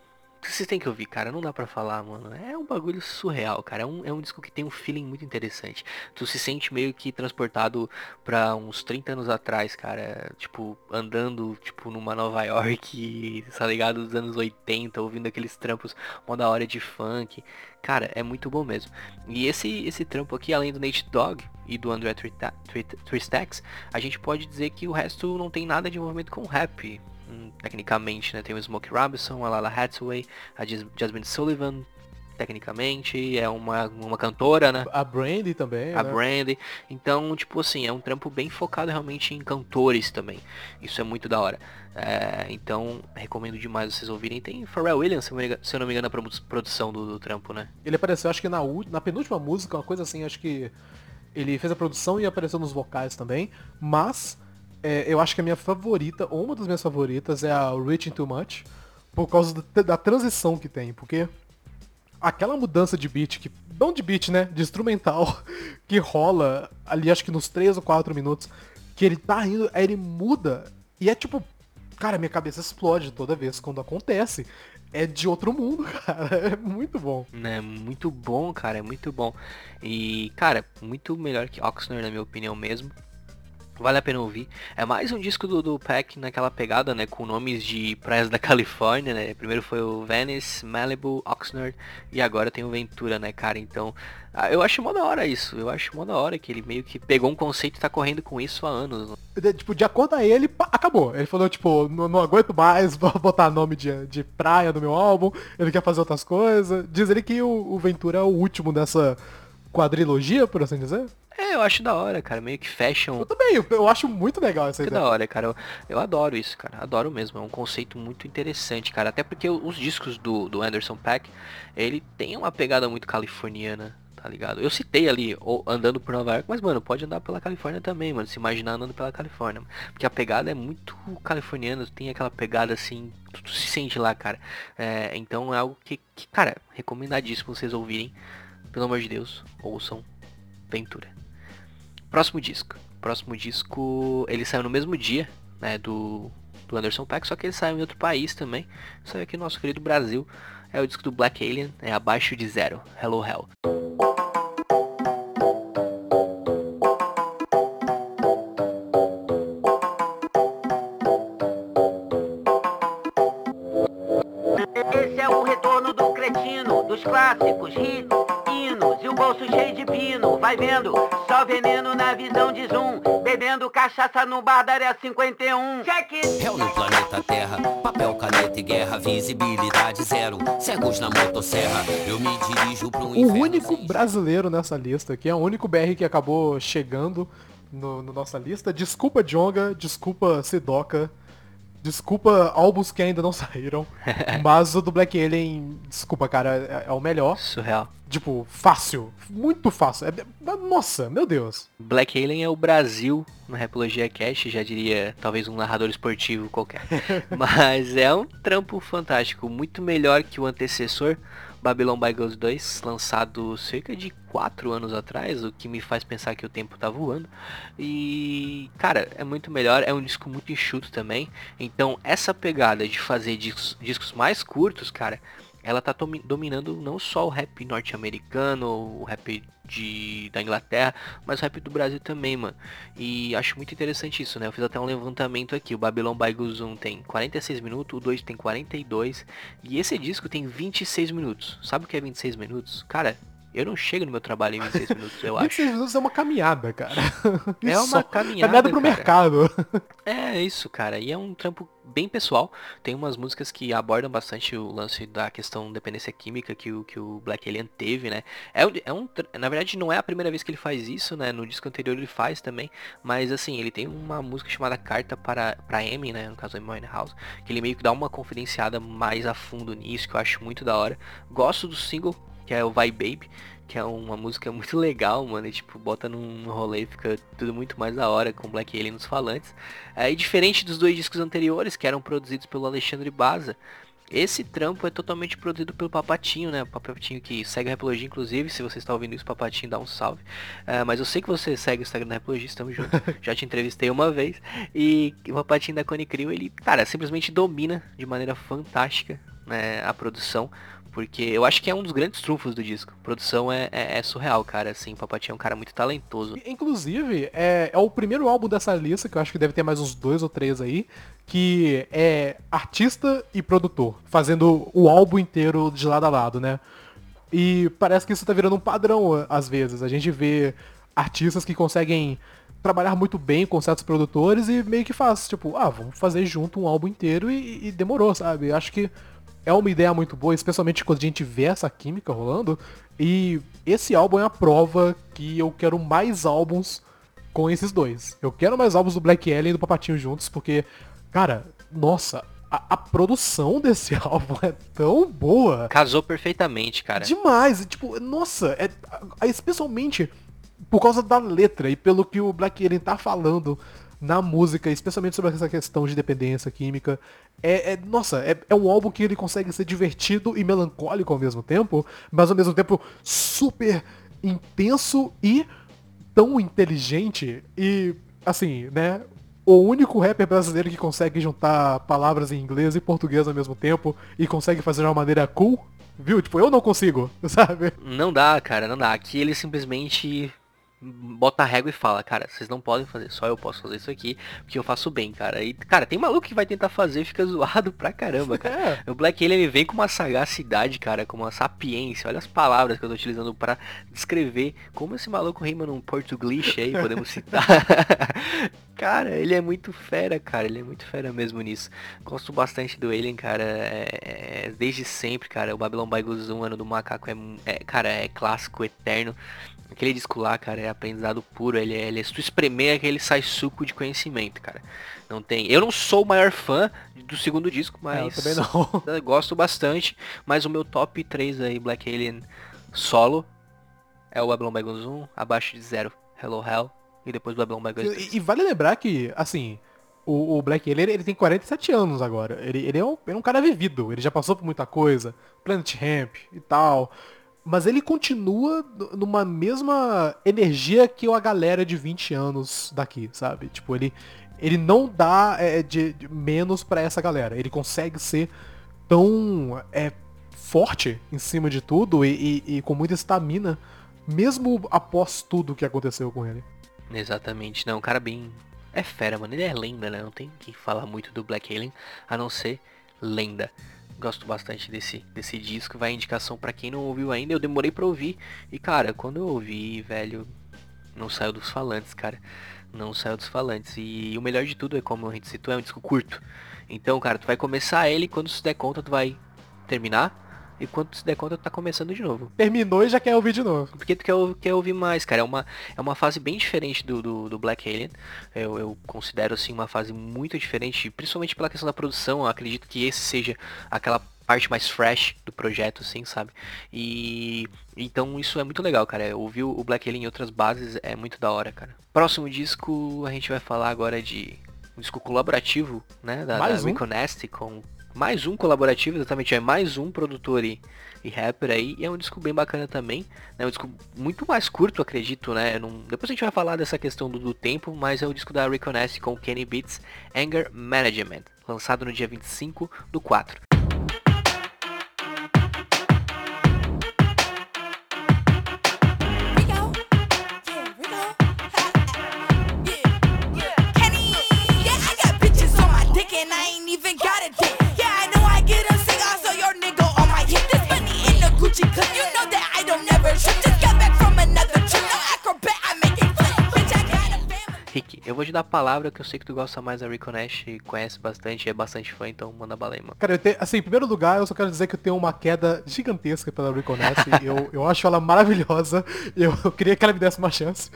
vocês têm que ouvir, cara. Não dá pra falar, mano. É um bagulho surreal, cara. É um, é um disco que tem um feeling muito interessante. Tu se sente meio que transportado pra uns 30 anos atrás, cara. Tipo, andando, tipo, numa Nova York, tá ligado? Dos anos 80, ouvindo aqueles trampos mó da hora de funk. Cara, é muito bom mesmo. E esse, esse trampo aqui, além do Nate Dogg e do André Tristax, a gente pode dizer que o resto não tem nada de envolvimento com rap tecnicamente, né? Tem o Smokey Robinson, a Lala Hathaway, a Jasmine Sullivan, tecnicamente, é uma, uma cantora, né? A Brandy também, A né? Brandy. Então, tipo assim, é um trampo bem focado realmente em cantores também. Isso é muito da hora. É, então, recomendo demais vocês ouvirem. Tem Pharrell Williams, se eu não me engano, a produção do, do trampo, né? Ele apareceu, acho que na, na penúltima música, uma coisa assim, acho que ele fez a produção e apareceu nos vocais também, mas é, eu acho que a minha favorita, ou uma das minhas favoritas, é a Reaching Too Much, por causa da, da transição que tem, porque aquela mudança de beat, que não de beat, né, de instrumental, que rola ali acho que nos 3 ou 4 minutos, que ele tá indo, aí ele muda, e é tipo, cara, minha cabeça explode toda vez quando acontece. É de outro mundo, cara. É muito bom. É muito bom, cara. É muito bom. E, cara, muito melhor que Oxnard, na minha opinião mesmo. Vale a pena ouvir. É mais um disco do, do Pack naquela pegada, né? Com nomes de praias da Califórnia, né? Primeiro foi o Venice, Malibu, Oxnard e agora tem o Ventura, né, cara? Então, ah, eu acho mó da hora isso. Eu acho mó da hora que ele meio que pegou um conceito e tá correndo com isso há anos. De, tipo, de acordo a ele, acabou. Ele falou, tipo, não, não aguento mais botar nome de, de praia no meu álbum. Ele quer fazer outras coisas. Diz ele que o, o Ventura é o último dessa quadrilogia, por assim dizer. É, eu acho da hora, cara. Meio que fashion. Eu também, eu acho muito legal essa que ideia. da hora, cara. Eu, eu, adoro isso, cara. Adoro mesmo. É um conceito muito interessante, cara. Até porque os discos do, do Anderson Pack, ele tem uma pegada muito californiana, tá ligado? Eu citei ali, andando por Nova York, mas, mano, pode andar pela Califórnia também, mano. Se imaginar andando pela Califórnia. Porque a pegada é muito californiana, tem aquela pegada assim, tu, se sente lá, cara. É, então é algo que, que, cara, recomendadíssimo vocês ouvirem. Pelo amor de Deus, ouçam Ventura. Próximo disco. Próximo disco, ele saiu no mesmo dia, né, do, do Anderson Paak, só que ele saiu em outro país também. Saiu aqui no nosso querido Brasil. É o disco do Black Alien, é Abaixo de Zero, Hello Hell. Esse é o retorno do cretino, dos clássicos, hits bolso cheio de pino. Vai vendo, só veneno na visão de zoom. Bebendo cachaça no bar da área 51. Check it. Réu no planeta Terra, papel, caneta e guerra, visibilidade zero. Cegos na motosserra, eu me dirijo para um O único brasileiro nessa lista aqui, é o único BR que acabou chegando no, no nossa lista. Desculpa, Jonga, desculpa, Sidoca. Desculpa álbuns que ainda não saíram. mas o do Black Alien, desculpa, cara, é, é, o melhor. Surreal. Tipo, fácil. Muito fácil. É, nossa, meu Deus. Black Alien é o Brasil no Repologia Cast, já diria talvez um narrador esportivo qualquer. mas é um trampo fantástico. Muito melhor que o antecessor. Babylon by Ghost 2, lançado cerca de 4 anos atrás, o que me faz pensar que o tempo tá voando. E, cara, é muito melhor, é um disco muito enxuto também. Então, essa pegada de fazer discos, discos mais curtos, cara, ela tá dominando não só o rap norte-americano, o rap de, da Inglaterra, mas o rap do Brasil também, mano. E acho muito interessante isso, né? Eu fiz até um levantamento aqui. O Babylon by 1 tem 46 minutos, o 2 tem 42. E esse disco tem 26 minutos. Sabe o que é 26 minutos? Cara, eu não chego no meu trabalho em 26 minutos, eu 26 acho. 26 minutos é uma caminhada, cara. É uma caminhada. Caminhada pro cara. mercado. É isso, cara. E é um trampo bem pessoal. Tem umas músicas que abordam bastante o lance da questão dependência química que o, que o Black Alien teve, né? É, é um, na verdade, não é a primeira vez que ele faz isso, né? No disco anterior ele faz também. Mas assim, ele tem uma música chamada Carta para, para Amy, né? No caso, Amy House. Que ele meio que dá uma confidenciada mais a fundo nisso, que eu acho muito da hora. Gosto do single, que é o Vai Baby que é uma música muito legal, mano, e, tipo, bota num rolê e fica tudo muito mais da hora com Black Alien nos falantes. É, e diferente dos dois discos anteriores, que eram produzidos pelo Alexandre Baza, Esse trampo é totalmente produzido pelo Papatinho, né? O Papatinho que segue a Repologia, inclusive, se você está ouvindo isso, Papatinho, dá um salve. Uh, mas eu sei que você segue o Instagram da Repologia, estamos juntos. Já te entrevistei uma vez. E o Papatinho da Cone Crew, ele, cara, simplesmente domina de maneira fantástica né, a produção. Porque eu acho que é um dos grandes trunfos do disco. A produção é, é, é surreal, cara. Assim, o Papatinho é um cara muito talentoso. Inclusive, é, é o primeiro álbum dessa lista, que eu acho que deve ter mais uns dois ou três aí, que é artista e produtor, fazendo o álbum inteiro de lado a lado, né? E parece que isso tá virando um padrão às vezes. A gente vê artistas que conseguem trabalhar muito bem com certos produtores e meio que faz, tipo, ah, vamos fazer junto um álbum inteiro e, e demorou, sabe? Acho que é uma ideia muito boa, especialmente quando a gente vê essa química rolando. E esse álbum é a prova que eu quero mais álbuns com esses dois. Eu quero mais álbuns do Black Alien e do Papatinho juntos, porque, cara, nossa, a, a, produção desse álbum é tão boa. Casou perfeitamente, cara. Demais. Tipo, nossa, é, especialmente por causa da letra e pelo que o Black Alien tá falando na música, especialmente sobre essa questão de dependência química. É, é nossa, é, é, um álbum que ele consegue ser divertido e melancólico ao mesmo tempo, mas ao mesmo tempo super intenso e tão inteligente e assim, né? O único rapper brasileiro que consegue juntar palavras em inglês e português ao mesmo tempo e consegue fazer de uma maneira cool, viu? Tipo, eu não consigo, sabe? Não dá, cara, não dá. Aqui ele simplesmente bota a régua e fala, cara, vocês não podem fazer, só eu posso fazer isso aqui, porque eu faço bem, cara. E, cara, tem maluco que vai tentar fazer e fica zoado pra caramba, cara. É. O Black ele, ele vem com uma sagacidade, cara, com uma sapiência. Olha as palavras que eu tô utilizando para descrever como esse maluco rima num português aí, podemos citar. cara, ele é muito fera, cara. Ele é muito fera mesmo nisso. Gosto bastante do Alien, cara. É, é, desde sempre, cara. O Babylon by Zoom, ano do macaco, é, é, cara, é clássico, eterno. Aquele disco lá, cara, é aprendizado puro. Ele, é, ele é se tu espremer ele sai suco de conhecimento, cara. Não tem. Eu não sou o maior fã do segundo disco, mas. É, eu também não. gosto bastante. Mas o meu top 3 aí, Black Alien solo, é o Babylon Bagons 1, abaixo de zero, Hello Hell, e depois o Babylon 2. E, e, vale lembrar que, assim, o, o Black Alien ele tem 47 anos agora. Ele, ele, é um, ele é um cara vivido, ele já passou por muita coisa. Planet Ramp e tal. Mas ele continua numa mesma energia que a galera de 20 anos daqui, sabe? Tipo, ele, ele não dá é, de, de, menos para essa galera. Ele consegue ser tão é, forte em cima de tudo e, e, e com muita estamina, mesmo após tudo que aconteceu com ele. Exatamente. Não, um cara bem... É fera, mano. Ele é lenda, né? Não tem que falar muito do Black Alien, a não ser lenda. Gosto bastante desse, desse disco. Vai indicação para quem não ouviu ainda. Eu demorei pra ouvir. E cara, quando eu ouvi, velho, não saiu dos falantes, cara. Não saiu dos falantes. E o melhor de tudo é como a gente citou, é um disco curto. Então, cara, tu vai começar ele quando se der conta tu vai terminar. E quando se der conta, tá começando de novo. Terminou e já quer ouvir de novo. Porque tu quer, quer ouvir mais, cara. É uma, é uma fase bem diferente do, do, do Black Alien. Eu, eu, considero, assim, uma fase muito diferente, principalmente pela questão da produção. Eu acredito que esse seja aquela parte mais fresh do projeto, assim, sabe? E então isso é muito legal, cara. Ouvir o Black Alien em outras bases é muito da hora, cara. Próximo disco a gente vai falar agora de um disco colaborativo, né? Da, mais da um? com mais um colaborativo, exatamente, é mais um produtor e, e rapper aí, e é um disco bem bacana também, né, um disco muito mais curto, acredito, né, não, depois a gente vai falar dessa questão do, do tempo, mas é o disco da Reconnect com Kenny Beats, Anger Management, lançado no dia 25 do 4. Rick, eu vou te dar a palavra que eu sei que tu gosta mais da Rico Nash e conhece bastante, é bastante fã, então manda bala aí, mano. Cara, te, assim, em primeiro lugar, eu só quero dizer que eu tenho uma queda gigantesca pela Rico Nash. eu, eu acho ela maravilhosa. Eu, eu queria que ela me desse uma chance.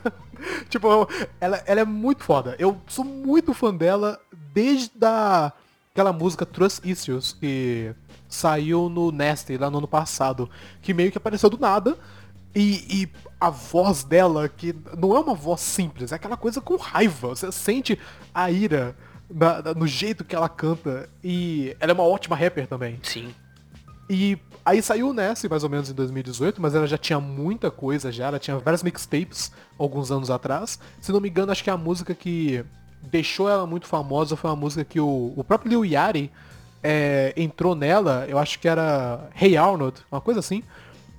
tipo, ela, ela é muito foda. Eu sou muito fã dela desde a, aquela música Trust Issues, que saiu no Nasty lá no ano passado, que meio que apareceu do nada. E, e, a voz dela, que não é uma voz simples, é aquela coisa com raiva. Você sente a ira na- na- no jeito que ela canta. E ela é uma ótima rapper também. Sim. E aí saiu o Nessie mais ou menos em 2018, mas ela já tinha muita coisa já, ela tinha várias mixtapes alguns anos atrás. Se não me engano, acho que a música que deixou ela muito famosa foi uma música que o, o próprio Lil Yachty é, entrou nela, eu acho que era Hey Arnold, uma coisa assim.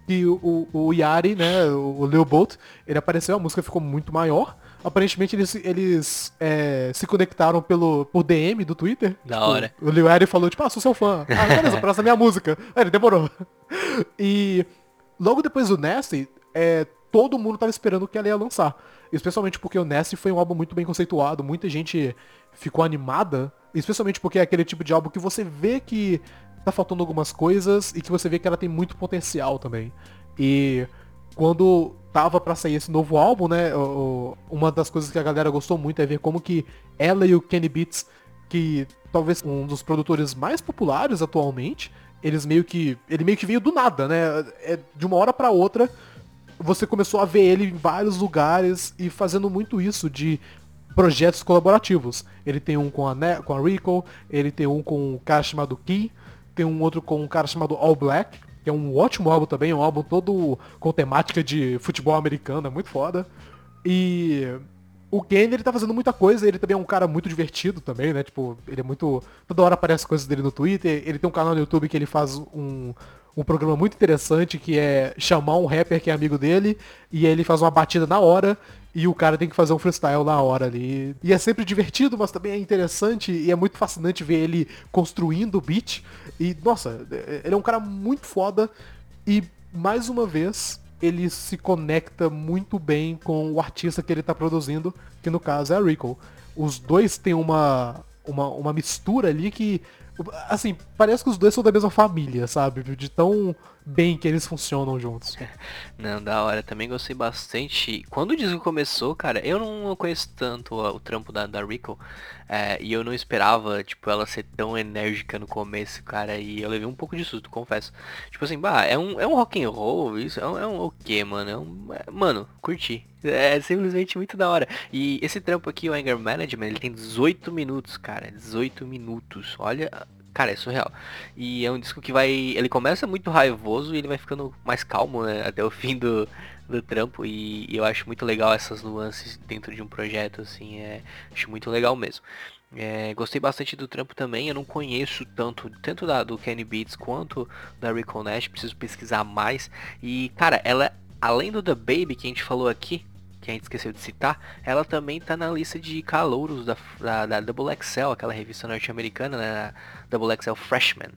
E o, o, o Yari, né, o o Lil Bolt, ele apareceu, a música ficou muito maior. Aparentemente eles, eles é, se conectaram pelo, por DM do Twitter. Da Tipo, hora. O Lil Yachty falou, tipo, ah, sou seu fã. Ah, beleza, próxima minha música. Aí ele demorou. E logo depois do Nasty, é, todo mundo tava esperando que ela ia lançar. Especialmente porque o Nasty foi um álbum muito bem conceituado, muita gente ficou animada. Especialmente porque é aquele tipo de álbum que você vê que tá faltando algumas coisas e que você vê que ela tem muito potencial também. E quando tava pra sair esse novo álbum, né, uma das coisas que a galera gostou muito é ver como que ela e o Kenny Beats, que talvez um dos produtores mais populares atualmente, eles meio que, ele meio que veio do nada, né, é, de uma hora pra outra, você começou a ver ele em vários lugares e fazendo muito isso de projetos colaborativos. Ele tem um com a, Ne- com a Rico, ele tem um com um cara chamado Key, tem um outro com um cara chamado All Black, que é um ótimo álbum também, um álbum todo com temática de futebol americano, é muito foda. E o Kenny, ele tá fazendo muita coisa, ele também é um cara muito divertido também, né? Tipo, ele é muito... Toda hora aparece coisas dele no Twitter, ele tem um canal no YouTube que ele faz um, um programa muito interessante, que é chamar um rapper que é amigo dele, e ele faz uma batida na hora, e o cara tem que fazer um freestyle na hora ali. E é sempre divertido, mas também é interessante, e é muito fascinante ver ele construindo o beat. E, nossa, ele é um cara muito foda, e mais uma vez, ele se conecta muito bem com o artista que ele tá produzindo, que no caso é a Rico. Os dois têm uma, uma, uma mistura ali que, assim, parece que os dois são da mesma família, sabe? De tão bem que eles funcionam juntos. Não, da hora. Também gostei bastante. Quando o disco começou, cara, eu não conheço tanto o, trampo da, da Rico. É, e eu não esperava, tipo, ela ser tão enérgica no começo, cara. E eu levei um pouco de susto, confesso. Tipo assim, bah, é um, é um rock and roll, isso é um, é um o quê, mano? É um, é- mano, curti. É simplesmente muito da hora. E esse trampo aqui, o Anger Management, ele tem 18 minutos, cara. 18 minutos. Olha, Cara, é surreal. E é um disco que vai. Ele começa muito raivoso e ele vai ficando mais calmo, né? Até o fim do, do trampo. E, e eu acho muito legal essas nuances dentro de um projeto, assim. É, acho muito legal mesmo. É, gostei bastante do trampo também. Eu não conheço tanto, tanto da, do Kenny Beats quanto da Nash. Preciso pesquisar mais. E, cara, ela, além do The Baby que a gente falou aqui, que a gente esqueceu de citar, ela também tá na lista de calouros da, da, da Double XL, aquela revista norte-americana, né? Double XL Freshman,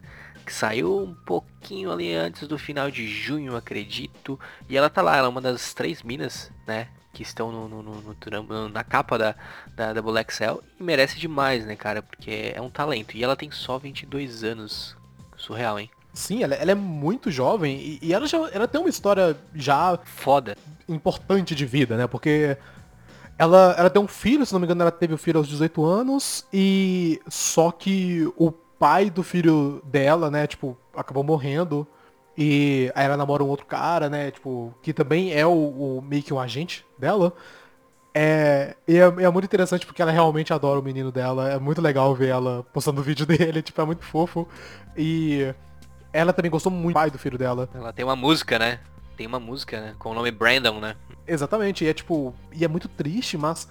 que saiu um pouquinho ali antes do final de junho, acredito. E ela tá lá, ela é uma das três minas, né? Que estão no, no, no- na capa da, da Double XL e merece demais, né, cara? Porque é um talento. E ela tem só 22 anos. Surreal, hein? Sim, ela, ela é muito jovem e, e ela já ela tem uma história já Foda. importante de vida, né? Porque ela, ela tem um filho, se não me engano, ela teve o filho aos 18 anos e só que o pai do filho dela, né, tipo, acabou morrendo e aí ela namora um outro cara, né, tipo, que também é o, o meio que um agente dela. É, e é, é muito interessante porque ela realmente adora o menino dela. É muito legal ver ela postando o vídeo dele, tipo, é muito fofo. E ela também gostou muito do pai do filho dela. Ela tem uma música, né? Tem uma música, né? Com o nome Brandon, né? Exatamente, e é tipo, e é muito triste, mas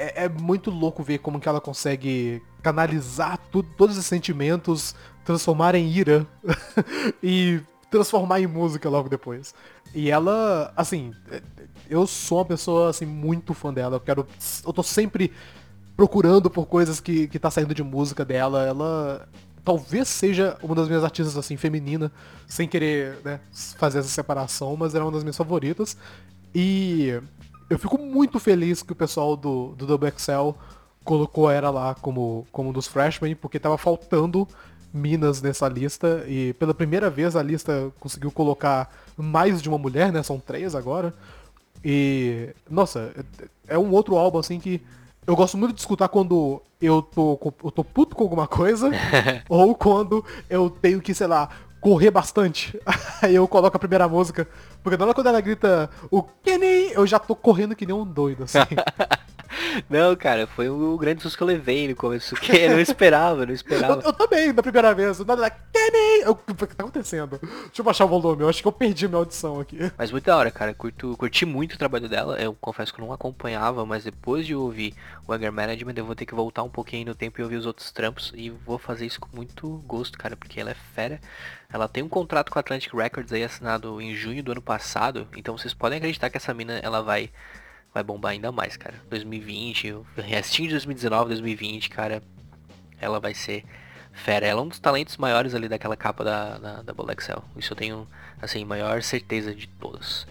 é, é muito louco ver como que ela consegue canalizar tudo, todos esses sentimentos, transformar em ira e transformar em música logo depois. E ela, assim, é- eu sou uma pessoa assim muito fã dela, eu quero eu tô sempre procurando por coisas que, que tá saindo de música dela. Ela talvez seja uma das minhas artistas assim feminina, sem querer né, fazer essa separação, mas era uma das minhas favoritas. E eu fico muito feliz que o pessoal do, do Double XL colocou ela lá como, como um dos freshmen, porque tava faltando minas nessa lista. E pela primeira vez a lista conseguiu colocar mais de uma mulher, né? São três agora. E, nossa, é um outro álbum assim que eu gosto muito de escutar quando eu tô, eu tô puto com alguma coisa, ou quando eu tenho que, sei lá, correr bastante. Aí eu coloco a primeira música. Porque na hora quando ela grita o Kenny, eu já tô correndo que nem um doido, assim. Não, cara, foi o grande susto que eu levei no começo, que eu não esperava, não esperava. Eu, eu também, da primeira vez. Nada, Kenny! Eu- O que tá acontecendo? Deixa eu baixar o volume, eu acho que eu perdi minha audição aqui. Mas muito da hora, cara. Curto, curti muito o trabalho dela. Eu confesso que eu não acompanhava, mas depois de ouvir o Anger Management, eu vou ter que voltar um pouquinho no tempo e ouvir os outros trampos. E vou fazer isso com muito gosto, cara, porque ela é fera. Ela tem um contrato com a Atlantic Records aí assinado em junho do ano passado. Então vocês podem acreditar que essa mina ela vai, vai bombar ainda mais, cara. 2020, o restinho de 2019, 2020, cara. Ela vai ser fera. Ela é um dos talentos maiores ali daquela capa da, da, da Bola Excel. Isso eu tenho, assim, maior certeza de todos.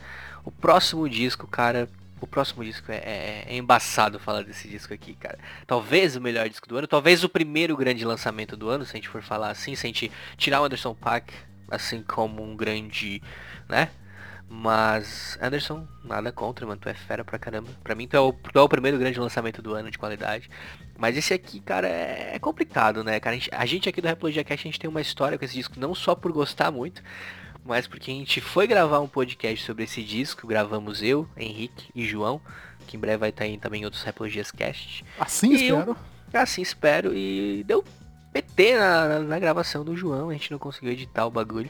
O próximo disco, cara. O próximo disco é, é- é embaçado falar desse disco aqui, cara. Talvez o melhor disco do ano, talvez o primeiro grande lançamento do ano, se a gente for falar assim, se a gente tirar o Anderson Paak, assim como um grande, né? Mas, Anderson, nada contra, mano. Tu é fera pra caramba. Pra mim, tu é, o, tu é o primeiro grande lançamento do ano de qualidade. Mas esse aqui, cara, é, é complicado, né, cara? A gente, a gente aqui do Replogia Cast, a gente tem uma história com esse disco, não só por gostar muito, mas porque a gente foi gravar um podcast sobre esse disco. Gravamos eu, Henrique e João, que em breve vai estar aí também em outros Replogias Cast. Assim E eu- espero. Assim espero e deu PT na, na- na gravação do João, a gente não conseguiu editar o bagulho.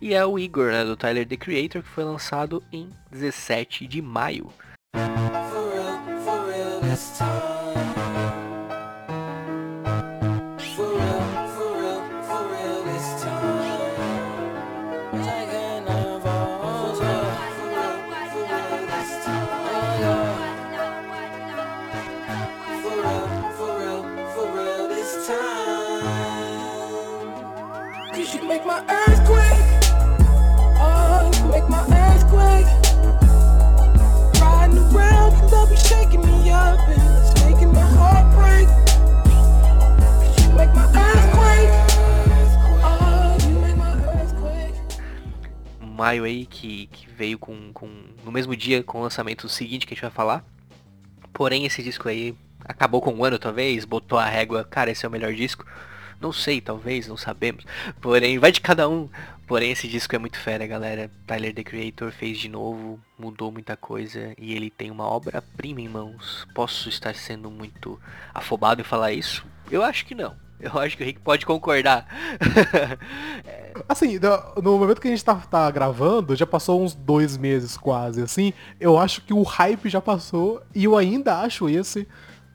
E é o Igor, né, do Tyler The Creator, que foi lançado em 17 de maio. For real, for real Maio aí que, que veio com, com no mesmo dia com o lançamento seguinte que a gente vai falar. Porém esse disco aí acabou com um ano talvez, botou a régua, cara, esse é o melhor disco. Não sei, talvez, não sabemos. Porém, vai de cada um. Porém, esse disco é muito fera, galera. Tyler The Creator fez de novo, mudou muita coisa e ele tem uma obra-prima em mãos. Posso estar sendo muito afobado em falar isso? Eu acho que não. Eu acho que o Rick pode concordar. Assim, no- momento que a gente tá, tá gravando, já passou uns dois meses quase, assim. Eu acho que o hype já passou e eu ainda acho esse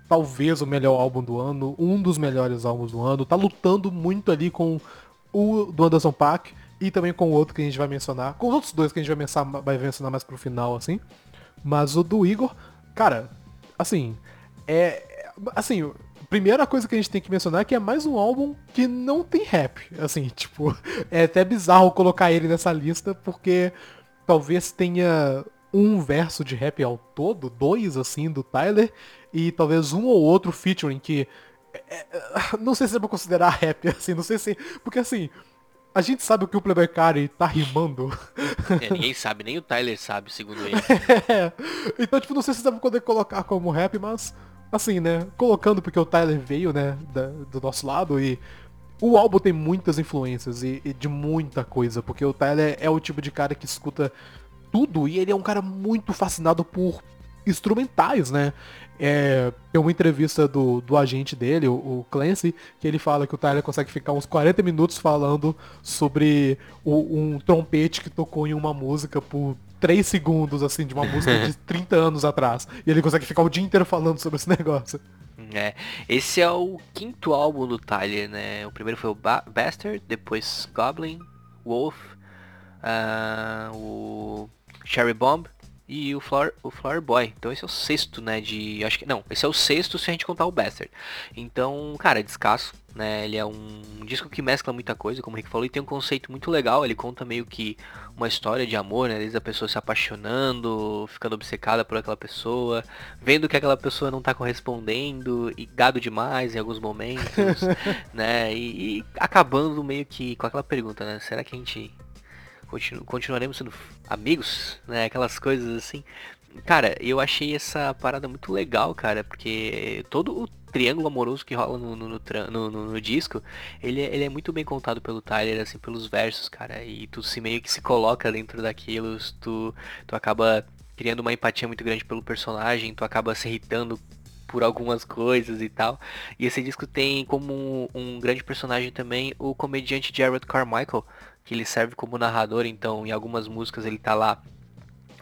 talvez o melhor álbum do ano, um dos melhores álbuns do ano. Tá lutando muito ali com o do Anderson Paak e também com o outro que a gente vai mencionar. Com os outros dois que a gente vai mencionar, vai mencionar mais pro final, assim. Mas o do Igor, cara, assim, é. Assim, primeira coisa que a gente tem que mencionar é que é mais um álbum que não tem rap. Assim, tipo, é até bizarro colocar ele nessa lista, porque talvez tenha um verso de rap ao todo, dois assim, do Tyler, e talvez um ou outro featuring que. é, é, não sei se é pra considerar rap, assim, não sei se. Porque assim, a gente sabe que o Playboy Cardi tá rimando. É, ninguém sabe, nem o Tyler sabe, segundo ele. É. Então, tipo, não sei se dá pra poder colocar como rap, mas assim, né? Colocando porque o Tyler veio, né, da- do nosso lado e o álbum tem muitas influências e, e de muita coisa, porque o Tyler é o tipo de cara que escuta tudo e ele é um cara muito fascinado por instrumentais, né? É, tem uma entrevista do, do agente dele, o, o Clancy, que ele fala que o Tyler consegue ficar uns 40 minutos falando sobre o- um trompete que tocou em uma música por 3 segundos, assim, de uma música de 30 anos atrás. E ele consegue ficar o dia inteiro falando sobre esse negócio. É, esse é o quinto álbum do Tyler, né? O primeiro foi o ba Bastard, depois Goblin, Wolf, ah, o Cherry Bomb e o Flower, o Flower Boy. Então esse é o sexto, né? De. Acho que. Não, esse é o sexto se a gente contar o Bastard. Então, cara, é descasso, né? Ele é um disco que mescla muita coisa, como o Rick falou, e tem um conceito muito legal. Ele conta meio que uma história de amor, né? Desde a pessoa se apaixonando, ficando obcecada por aquela pessoa, vendo que aquela pessoa não tá correspondendo, e gado demais em alguns momentos, né? E, e acabando meio que com aquela pergunta, né? Será que a gente continu- continuaremos sendo amigos, né? Aquelas coisas assim. Cara, eu achei essa parada muito legal, cara, porque todo o triângulo amoroso que rola no, no, no no disco, ele, é- ele é muito bem contado pelo Tyler, assim, pelos versos, cara, e tu se meio que se coloca dentro daquilo, tu, tu acaba criando uma empatia muito grande pelo personagem, tu acaba se irritando por algumas coisas e tal. E esse disco tem como um, um grande personagem também o comediante Jared Carmichael, que ele serve como narrador, então em algumas músicas ele tá lá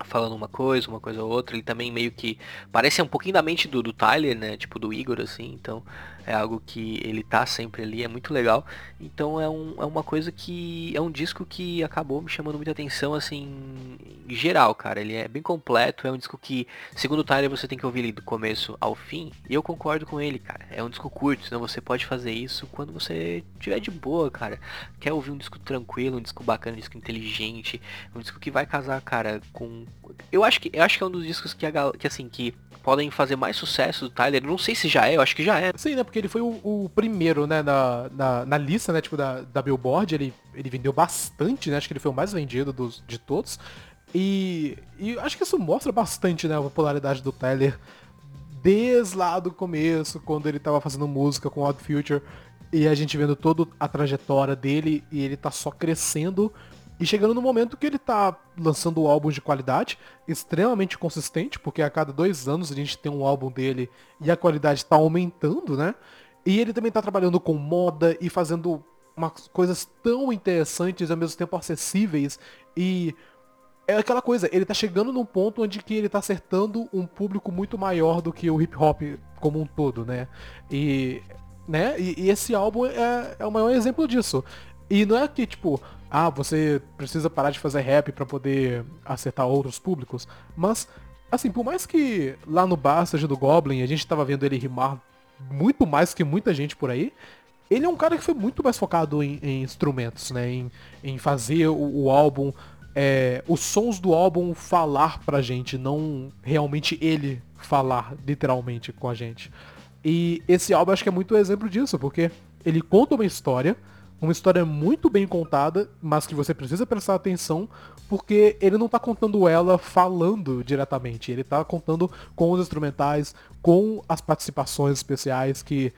falando uma coisa, uma coisa ou outra. Ele também meio que parece um pouquinho da mente do, do Tyler, né? Tipo do Igor, assim. Então é algo que ele tá sempre ali, é muito legal. Então é, um, é uma coisa que. É um disco que acabou me chamando muita atenção, assim, em geral, cara. Ele é bem completo, é um disco que, segundo o Tyler, você tem que ouvir ele do começo ao fim. E eu concordo com ele, cara. É um disco curto, então você pode fazer isso quando você tiver de boa, cara. Quer ouvir um disco tranquilo, um disco bacana, um disco inteligente, um disco que vai casar, cara, com. Eu acho que, eu acho que é um dos discos que, a, que assim, que podem fazer mais sucesso do Tyler. Não sei se já é, eu acho que já é. Sim, né? Porque ele foi o, o primeiro, né, na, na, na lista, né, tipo, da, da Billboard. Ele, ele vendeu bastante, né? Acho que ele foi o mais vendido dos, de todos. E, e acho que isso mostra bastante, né, a popularidade do Tyler desde lá do começo, quando ele tava fazendo música com Odd Future. E a gente vendo toda a trajetória dele e ele tá só crescendo. E chegando no momento que ele tá lançando álbuns de qualidade, extremamente consistente, porque a cada dois anos a gente tem um álbum dele e a qualidade tá aumentando, né? E ele também tá trabalhando com moda e fazendo umas coisas tão interessantes e ao mesmo tempo acessíveis. E é aquela coisa, ele tá chegando num ponto onde que ele tá acertando um público muito maior do que o hip hop como um todo, né? E, né? e, e esse álbum é, é o maior exemplo disso. E não é que, tipo, ah, você precisa parar de fazer rap pra poder acertar outros públicos, mas, assim, por mais que lá no seja do Goblin, a gente tava vendo ele rimar muito mais que muita gente por aí, ele é um cara que foi muito mais focado em, em instrumentos, né? Em, em fazer o, o álbum, é, os sons do álbum falar pra gente, não realmente ele falar literalmente com a gente. E esse álbum acho que é muito exemplo disso, porque ele conta uma história, uma história muito bem contada, mas que você precisa prestar atenção, porque ele não tá contando ela falando diretamente, ele tá contando com os instrumentais, com as participações especiais, que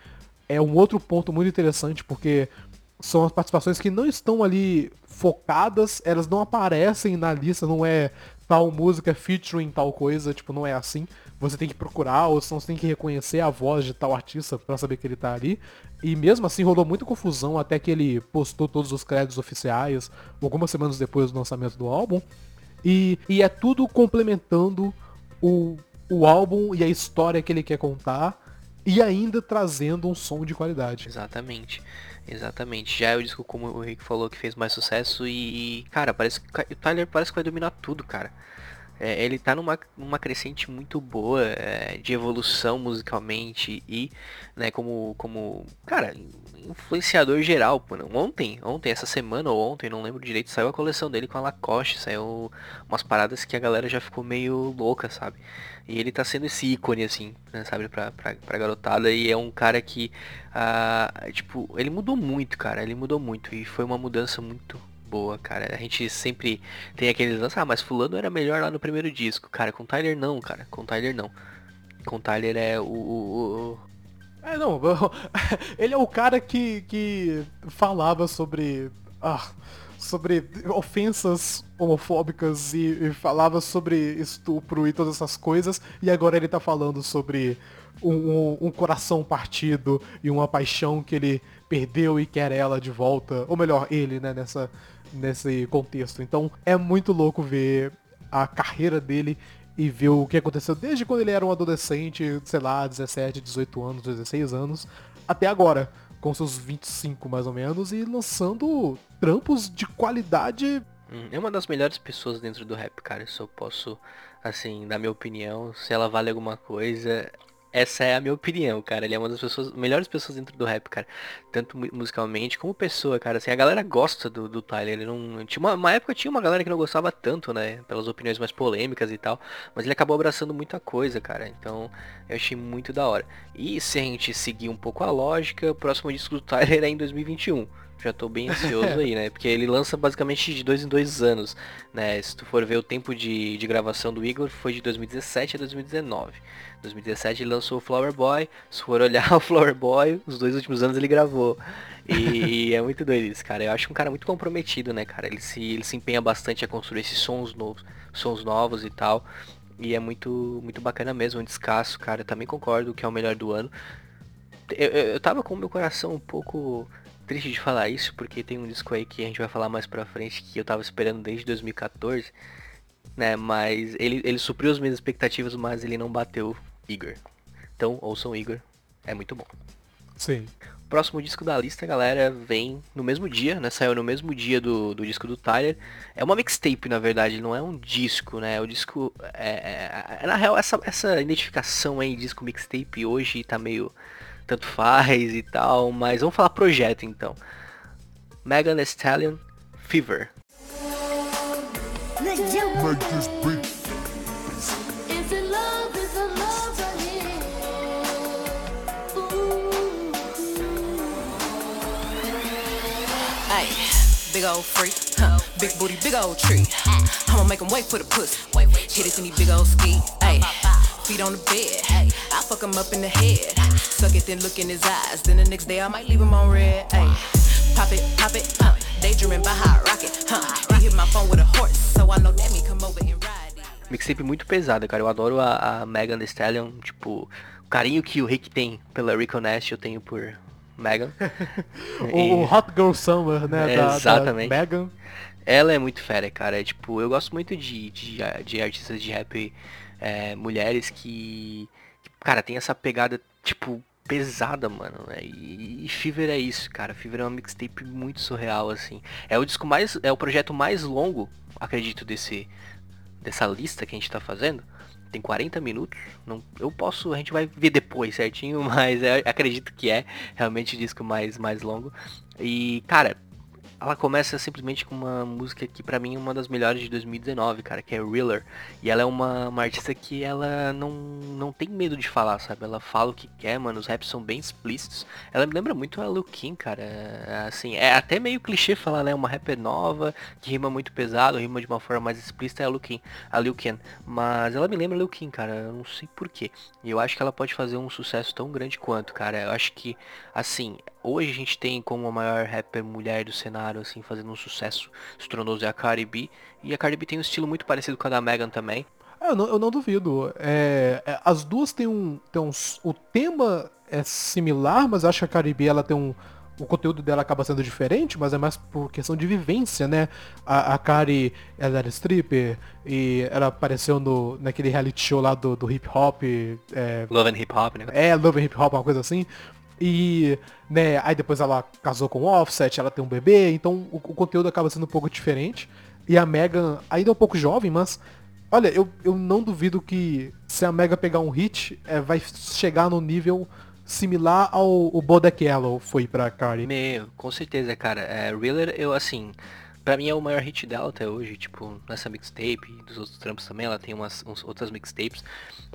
é um outro ponto muito interessante, porque são as participações que não estão ali focadas, elas não aparecem na lista, não é tal música featuring tal coisa, tipo, não é assim. Você tem que procurar, ou senão você tem que reconhecer a voz de tal artista pra saber que ele tá ali. E mesmo assim rolou muita confusão até que ele postou todos os créditos oficiais, algumas semanas depois do lançamento do álbum. E, e é tudo complementando o, o álbum e a história que ele quer contar. E ainda trazendo um som de qualidade. Exatamente. Exatamente. Já é o disco, como o Rick falou, que fez mais sucesso e, e, cara, parece que o Tyler parece que vai dominar tudo, cara. É, ele tá numa, numa crescente muito boa é, de evolução musicalmente e, né, como, como, cara, influenciador geral. Ontem, ontem, essa semana ou ontem, não lembro direito, saiu a coleção dele com a Lacoste, saiu umas paradas que a galera já ficou meio louca, sabe? E ele tá sendo esse ícone, assim, né, sabe, pra, pra, pra garotada. E é um cara que, ah, tipo, ele mudou muito, cara. Ele mudou muito. E foi uma mudança muito boa, cara. A gente sempre tem aqueles lances, ah, mas fulano era melhor lá no primeiro disco. Cara, com Tyler não, cara. Com Tyler não. Com Tyler é o... o- o- É, não, ele é o cara que, que falava sobre. Ah, sobre ofensas homofóbicas e, e falava sobre estupro e todas essas coisas, e agora ele tá falando sobre um, um- um coração partido e uma paixão que ele perdeu e quer ela de volta, ou melhor, ele, né, nessa, nesse contexto. Então é muito louco ver a carreira dele e ver o que aconteceu desde quando ele era um adolescente, sei lá, 17, 18 anos, 16 anos, até agora, com seus 25 mais ou menos, e lançando trampos de qualidade. Hum, É uma das melhores pessoas dentro do rap, cara. Eu só posso, assim, dar minha opinião. Se ela vale alguma coisa, essa é a minha opinião, cara. Ele é uma das pessoas, melhores pessoas dentro do rap, cara. Tanto mu- musicalmente como pessoa, cara. Assim, a galera gosta do, do Tyler. Ele não. Tinha uma, uma época tinha uma galera que não gostava tanto, né? Pelas opiniões mais polêmicas e tal. Mas ele acabou abraçando muita coisa, cara. Então, eu achei muito da hora. E se a gente seguir um pouco a lógica, o próximo disco do Tyler é em 2021. Já tô bem ansioso aí, né? Porque ele lança basicamente de dois em dois anos, né? Se tu for ver o tempo de, de gravação do Igor, foi de 2017 a 2019. 2017 ele lançou o Flower Boy. Se for olhar o Flower Boy, os dois últimos anos ele gravou. E é muito doido isso, cara. Eu acho um cara muito comprometido, né, cara? Ele se, ele se empenha bastante a construir esses sons novos, sons novos e tal. E é muito, muito bacana mesmo, um descasso, cara. Eu também concordo que é o melhor do ano. Eu, eu, eu tava com o meu coração um pouco triste de falar isso, porque tem um disco aí que a gente vai falar mais pra frente que eu tava esperando desde 2014, né? Mas ele, ele supriu as minhas expectativas, mas ele não bateu Igor. Então, ouçam Igor, é muito bom. Sim. Próximo disco da lista, galera, vem no mesmo dia, né? Saiu no mesmo dia do, do disco do Tyler. É uma mixtape, na verdade, não é um disco, né? O disco. É, é- na real, essa, essa identificação aí, disco mixtape, hoje tá meio. Tanto faz e tal, mas vamos falar projeto então. Megan Thee Stallion Fever. Big old freak, huh? Big booty, big old tree. I'ma make him wait for the pussy. Hit it in these big old ski. Ay, feet on the bed. I fuck him up in the head. Suck it, then look in his eyes. Then the next day I might leave him on red. Ay, pop it, pop it, huh? Daydreaming by hot rocket, huh? He hit my phone with a horse, so I know that me come over and ride it. Mixtape muito pesada, cara. Eu adoro a, a Megan Thee Stallion, tipo, o carinho que o Rick tem pela Rico Nash, eu tenho por Megan. O, o Hot Girl Summer, né? da- Exatamente. Da Megan. Ela é muito fera, cara. É, tipo, eu gosto muito de, de, de artistas de rap é, mulheres que, que, cara, tem essa pegada, tipo, pesada, mano. né? E, e Fever é isso, cara. Fever é uma mixtape muito surreal, assim. É o disco mais. É o projeto mais longo, acredito, desse. Dessa lista que a gente tá fazendo. Tem 40 minutos. Não, eu posso. A gente vai ver depois certinho, mas é- acredito que é realmente o disco mais, mais longo. E, cara, ela começa simplesmente com uma música que pra mim é uma das melhores de 2019, cara, que é Reeler. E ela é uma, uma artista que ela não, não tem medo de falar, sabe? Ela fala o que quer, mano, os raps são bem explícitos. Ela me lembra muito a Lil Kim, cara. É, Assim, é até meio clichê falar, né? Uma rapper nova, que rima muito pesado, rima de uma forma mais explícita é a Lil Kim, a Lil Kim. Mas ela me lembra a Lil Kim, cara, eu não sei porquê. E eu acho que ela pode fazer um sucesso tão grande quanto, cara. Eu acho que, assim, hoje a gente tem como a maior rapper mulher do cenário, assim, fazendo um sucesso estrondoso é a Cardi B. E a Cardi B tem um estilo muito parecido com a da Megan também. É, eu, não, eu não duvido. É, é, as duas têm um, têm um. O tema é similar, mas acho que a Caribe ela tem um. O conteúdo dela acaba sendo diferente, mas é mais por questão de vivência, né? A, a Kari, ela era stripper e ela apareceu no, naquele reality show lá do, do hip hop. É, Love and Hip Hop, né? é, Love and Hip Hop, uma coisa assim. E, né, aí depois ela casou com o Offset, ela tem um bebê, então o, o conteúdo acaba sendo um pouco diferente. E a Megan ainda é um pouco jovem, mas olha, eu, eu não duvido que se a Megan pegar um hit, é, vai chegar no nível similar ao o Bodak Yellow foi pra Cardi. Meu, com certeza, cara. É, Reeler, eu assim, pra mim é o maior hit dela até hoje, tipo, nessa mixtape, dos outros trampos também, ela tem umas uns- outras mixtapes,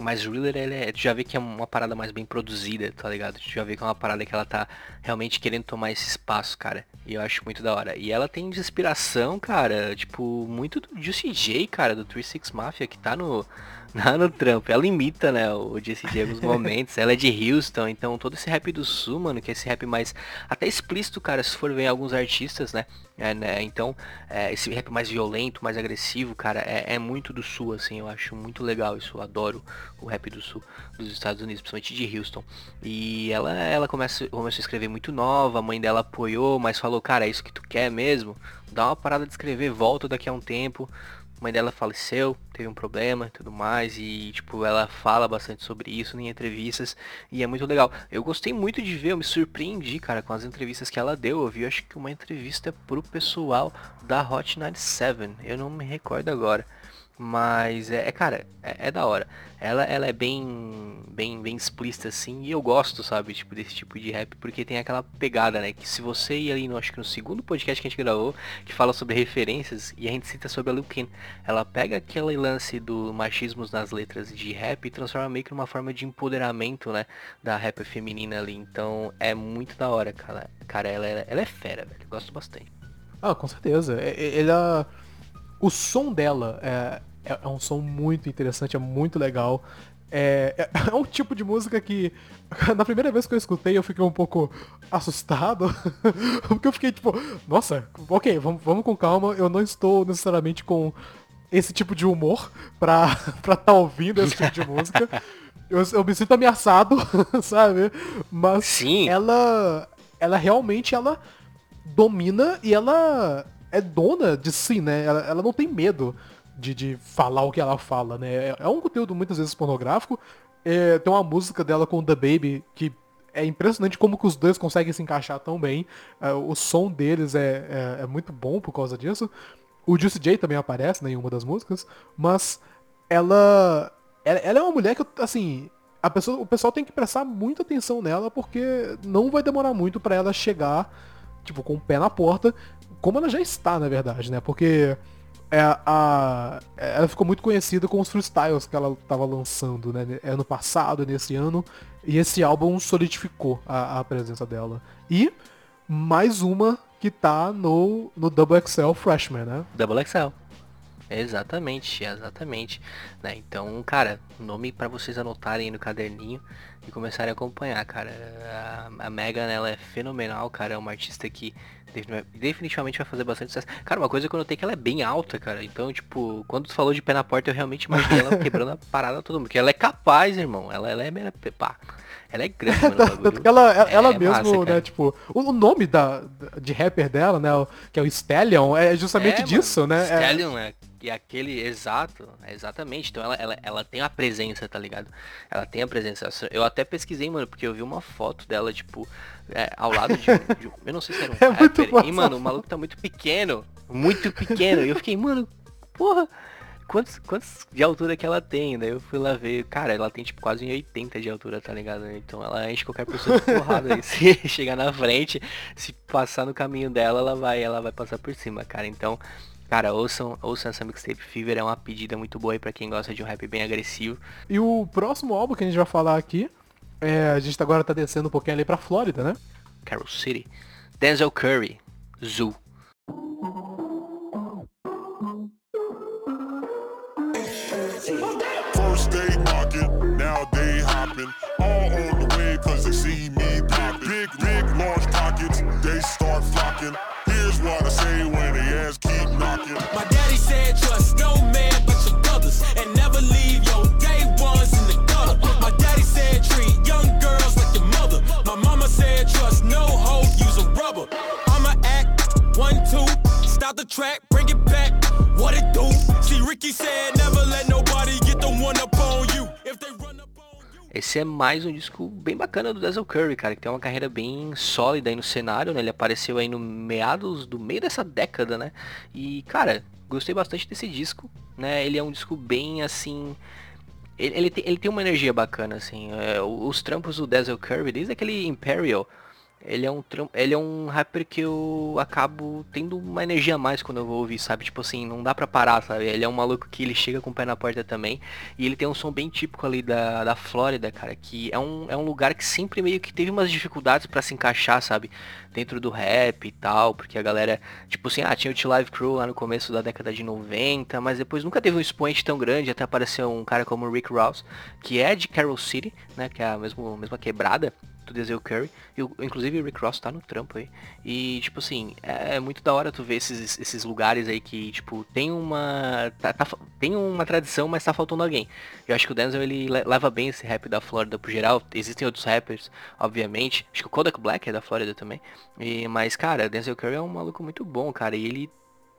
mas Reeler, ele é, tu já vê que é uma parada mais bem produzida, tá ligado? Tu já vê que é uma parada que ela tá realmente querendo tomar esse espaço, cara, e eu acho muito da hora. E ela tem inspiração, cara, tipo, muito do Juicy J, cara, do 36 Mafia, que tá no, Lá no trampo. Ela imita, né, o Jesse J alguns momentos. Ela é de Houston, então todo esse rap do sul, mano, que é esse rap mais até explícito, cara, se for ver alguns artistas, né? É, né? Então, é, esse rap mais violento, mais agressivo, cara, é, é muito do sul, assim, eu acho muito legal isso. Eu adoro o rap do sul dos Estados Unidos, principalmente de Houston. E ela, ela começa, começou a escrever muito nova, a mãe dela apoiou, mas falou, cara, é isso que tu quer mesmo? Dá uma parada de escrever, volta daqui a um tempo. A mãe dela faleceu, teve um problema e tudo mais, e tipo, ela fala bastante sobre isso em entrevistas, e é muito legal. Eu gostei muito de ver, eu me surpreendi, cara, com as entrevistas que ela deu. Eu vi, acho que uma entrevista pro pessoal da Hot 97, eu não me recordo agora. Mas é, é, cara, é, é da hora. Ela, ela é bem, bem, bem explícita assim, e eu gosto, sabe, tipo desse tipo de rap, porque tem aquela pegada, né, que se você ir ali, no, acho que no segundo podcast que a gente gravou, que fala sobre referências, e a gente cita sobre a Lil Kim, ela pega aquele lance do machismo nas letras de rap e transforma meio que numa forma de empoderamento, né, da rapper feminina ali. Então é muito da hora, cara. Cara, ela, é- ela é fera, velho. Gosto bastante. Ah, com certeza. É- é- Ela... O som dela é, é, é um som muito interessante, é muito legal. É, é- é um tipo de música que, na primeira vez que eu escutei, eu fiquei um pouco assustado. porque eu fiquei tipo, nossa, ok, vamos, vamos com calma. Eu não estou necessariamente com esse tipo de humor pra estar tá ouvindo esse tipo de música. Eu, eu me sinto ameaçado, sabe? Mas Sim. ela ela realmente ela domina e ela é dona de si, né? Ela, ela não tem medo de, de falar o que ela fala, né? É, é um conteúdo muitas vezes pornográfico. É, tem uma música dela com The Baby que é impressionante como que os dois conseguem se encaixar tão bem. É, o som deles é, é, é muito bom por causa disso. O Juicy J também aparece né, em uma das músicas, mas ela, ela, ela é uma mulher que, assim, a pessoa, o pessoal tem que prestar muita atenção nela porque não vai demorar muito pra ela chegar, tipo, com o pé na porta, como ela já está, na verdade, né? Porque é, a, ela ficou muito conhecida com os freestyles que ela estava lançando, né? Ano passado, nesse ano. E esse álbum solidificou a, a presença dela. E mais uma que tá no, no Double XL Freshman, né? Double XL. Exatamente, exatamente. Né? Então, cara, nome pra vocês anotarem no caderninho e começarem a acompanhar, cara. A, a Megan, ela é fenomenal, cara. É uma artista que defini- definitivamente vai fazer bastante sucesso. Cara, uma coisa que eu notei é que ela é bem alta, cara. Então, tipo, quando tu falou de pé na porta, eu realmente imaginei ela quebrando a parada todo mundo. Porque ela é capaz, irmão. Ela, ela é... Pá. Ela é grande, mano. Tanto que ela, ela, ela É mesmo, massa, né, tipo, o, nome da, de rapper dela, né, que é o Stallion, é justamente É, disso, mano, né? É- Stallion é, é aquele exato, é exatamente. Então ela, ela, ela tem a presença, tá ligado? Ela tem a presença. Eu até pesquisei, mano, porque eu vi uma foto dela, tipo, é, ao lado de, de um- Eu não sei se era um É rapper. E, mano, o maluco tá muito pequeno. Muito pequeno. E eu fiquei, mano, porra. Quantos, quantos de altura que ela tem? Daí eu fui lá ver, cara, ela tem tipo quase 80 de altura, tá ligado? Então ela enche qualquer pessoa de porrada aí. Se chegar na frente, se passar no caminho dela, ela vai, ela vai passar por cima, cara. Então, cara, ouçam, ouçam essa mixtape Fever, é uma pedida muito boa aí pra quem gosta de um rap bem agressivo. E o próximo álbum que a gente vai falar aqui, é, a gente agora tá descendo um pouquinho ali pra Flórida, né? Carol City. Denzel Curry, Zoo. Esse é mais um disco bem bacana do Denzel Curry, cara, que tem uma carreira bem sólida aí no cenário, né? Ele apareceu aí no meados do meio dessa década, né? E, cara, gostei bastante desse disco, né? Ele é um disco bem assim. Ele, ele, tem, ele tem uma energia bacana, assim. é, os trampos do Denzel Curry, desde aquele Imperial, ele é um ele é um rapper que eu acabo tendo uma energia a mais quando eu vou ouvir, sabe? Tipo assim, não dá pra parar, sabe? Ele é um maluco que ele chega com o pé na porta também. E ele tem um som bem típico ali da, da Flórida, cara, que é um, é um lugar que sempre meio que teve umas dificuldades pra se encaixar, sabe? Dentro do rap e tal, porque a galera, tipo assim, ah, tinha o T-Live Crew lá no começo da década de 90, mas depois nunca teve um expoente tão grande, até apareceu um cara como o Rick Ross, que é de Carol City, né? Que é a mesmo, mesma quebrada do Denzel Curry. E, inclusive o Rick Ross tá no trampo aí. E, tipo assim, é, é muito da hora tu ver esses, esses lugares aí que, tipo, tem uma. tá- tá tem uma tradição, mas tá faltando alguém. Eu acho que o Denzel ele le- leva bem esse rap da Flórida pro geral. Existem outros rappers, obviamente. Acho que o Kodak Black é da Flórida também. E, mas, cara, o Denzel Curry é um maluco muito bom, cara. E ele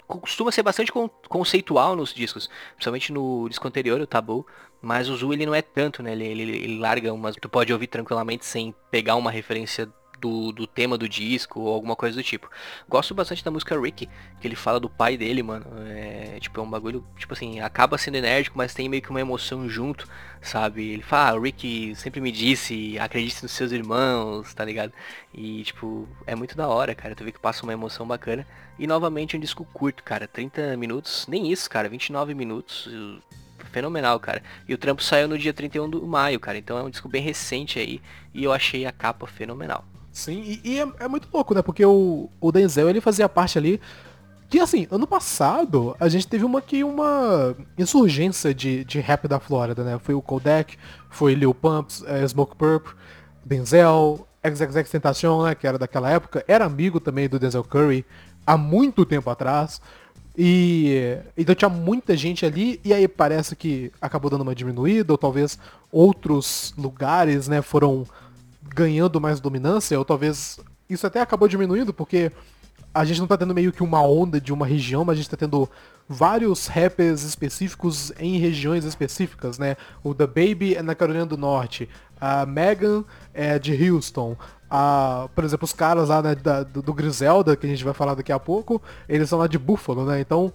costuma ser bastante con- conceitual nos discos, principalmente no disco anterior, o Tabu, mas o Zu ele não é tanto, né? Ele, ele, ele larga umas. Tu pode ouvir tranquilamente sem pegar uma referência do, do tema do disco ou alguma coisa do tipo. Gosto bastante da música Ricky, que ele fala do pai dele, mano. É, tipo, é um bagulho, tipo assim, acaba sendo enérgico, mas tem meio que uma emoção junto, sabe? Ele fala, ah, o Ricky sempre me disse, acredite nos seus irmãos, tá ligado? E, tipo, é muito da hora, cara. Tu vê que passa uma emoção bacana. E novamente um disco curto, cara. 30 minutos, nem isso, cara. 29 minutos. uh, Fenomenal, cara. E o trampo saiu no dia 31 de maio, cara. Então é um disco bem recente aí. E eu achei a capa fenomenal. Sim, e, e é, é muito louco, né? Porque o, o Denzel, ele fazia parte ali... Que, assim, ano passado, a gente teve uma que uma insurgência de, de rap da Flórida, né? Foi o Kodak, foi Lil Pumps, eh, Smoke Purp, Denzel, XXX Tentacion, né? Que era daquela época. Era amigo também do Denzel Curry há muito tempo atrás. E então tinha muita gente ali e aí parece que acabou dando uma diminuída ou talvez outros lugares, né, foram ganhando mais dominância ou talvez isso até acabou diminuindo porque a gente não tá tendo meio que uma onda de uma região, mas a gente tá tendo vários rappers específicos em regiões específicas, né? O The Baby é na Carolina do Norte, a Megan é de Houston, a, por exemplo, os caras lá né, da- do, Griselda, que a gente vai falar daqui a pouco, eles são lá de Buffalo, né? Então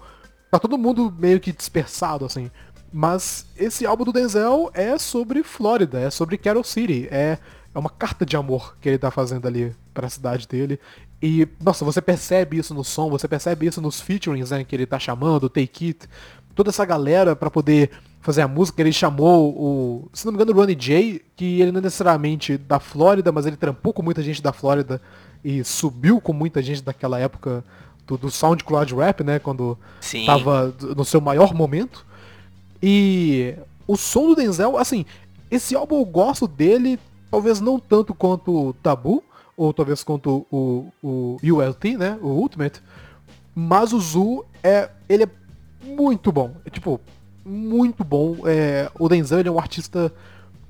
tá todo mundo meio que dispersado, assim. Mas esse álbum do Denzel é sobre Flórida, é sobre Carol City, é, é uma carta de amor que ele tá fazendo ali pra cidade dele. E, nossa, você percebe isso no som, você percebe isso nos featurings, né, que ele tá chamando, o Take It, toda essa galera pra poder fazer a música, ele chamou o, se não me engano, o Ronnie J, que ele não é necessariamente da Flórida, mas ele trampou com muita gente da Flórida e subiu com muita gente daquela época do, do SoundCloud Rap, né, quando Sim. tava no seu maior momento. E o som do Denzel, assim, esse álbum eu gosto dele, talvez não tanto quanto o Tabu, ou talvez quanto o, o ULT, né, o Ultimate, mas o Zu, é, ele é muito bom, é, tipo, muito bom. É, o Denzel é um artista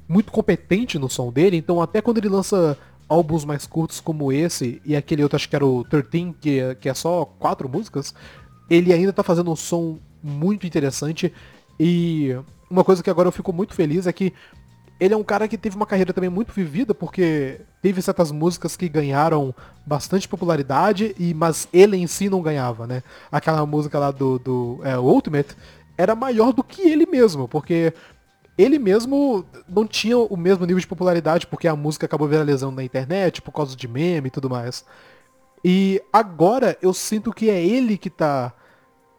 muito competente no som dele, então até quando ele lança álbuns mais curtos como esse, e aquele outro acho que era o 13, que é, que é só quatro músicas, ele ainda tá fazendo um som muito interessante. E uma coisa que agora eu fico muito feliz é que ele é um cara que teve uma carreira também muito vivida, porque teve certas músicas que ganharam bastante popularidade, e mas ele em si não ganhava, né? Aquela música lá do, do é, Ultimate era maior do que ele mesmo, porque ele mesmo não tinha o mesmo nível de popularidade, porque a música acabou viralizando na internet, por causa de meme e tudo mais. E agora eu sinto que é ele que tá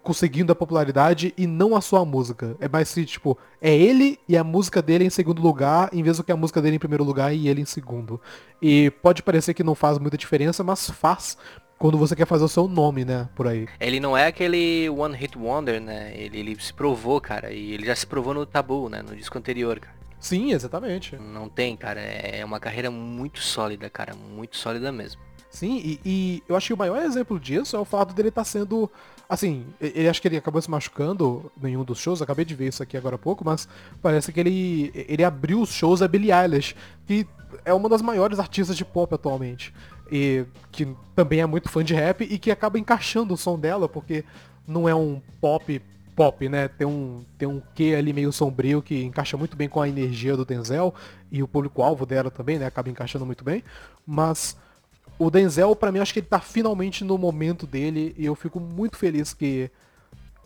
conseguindo a popularidade e não a sua música. É mais que, tipo, é ele e a música dele em segundo lugar, em vez do que a música dele em primeiro lugar e ele em segundo. E pode parecer que não faz muita diferença, mas faz quando você quer fazer o seu nome, né, por aí. Ele não é aquele One Hit Wonder, né? Ele, ele se provou, cara. E ele já se provou no Tabu, né? No disco anterior, cara. Sim, exatamente. Não tem, cara. É uma carreira muito sólida, cara. Muito sólida mesmo. Sim, e, e eu acho que o maior exemplo disso é o fato dele estar sendo. Assim, ele acho que ele acabou se machucando em um dos shows, acabei de ver isso aqui agora há pouco, mas parece que ele, ele abriu os shows a Billie Eilish, que é uma das maiores artistas de pop atualmente. E que também é muito fã de rap e que acaba encaixando o som dela, porque não é um pop pop, né? Tem um, tem um quê ali meio sombrio que encaixa muito bem com a energia do Denzel e o público-alvo dela também, né? Acaba encaixando muito bem. Mas o Denzel, pra mim, acho que ele tá finalmente no momento dele e eu fico muito feliz que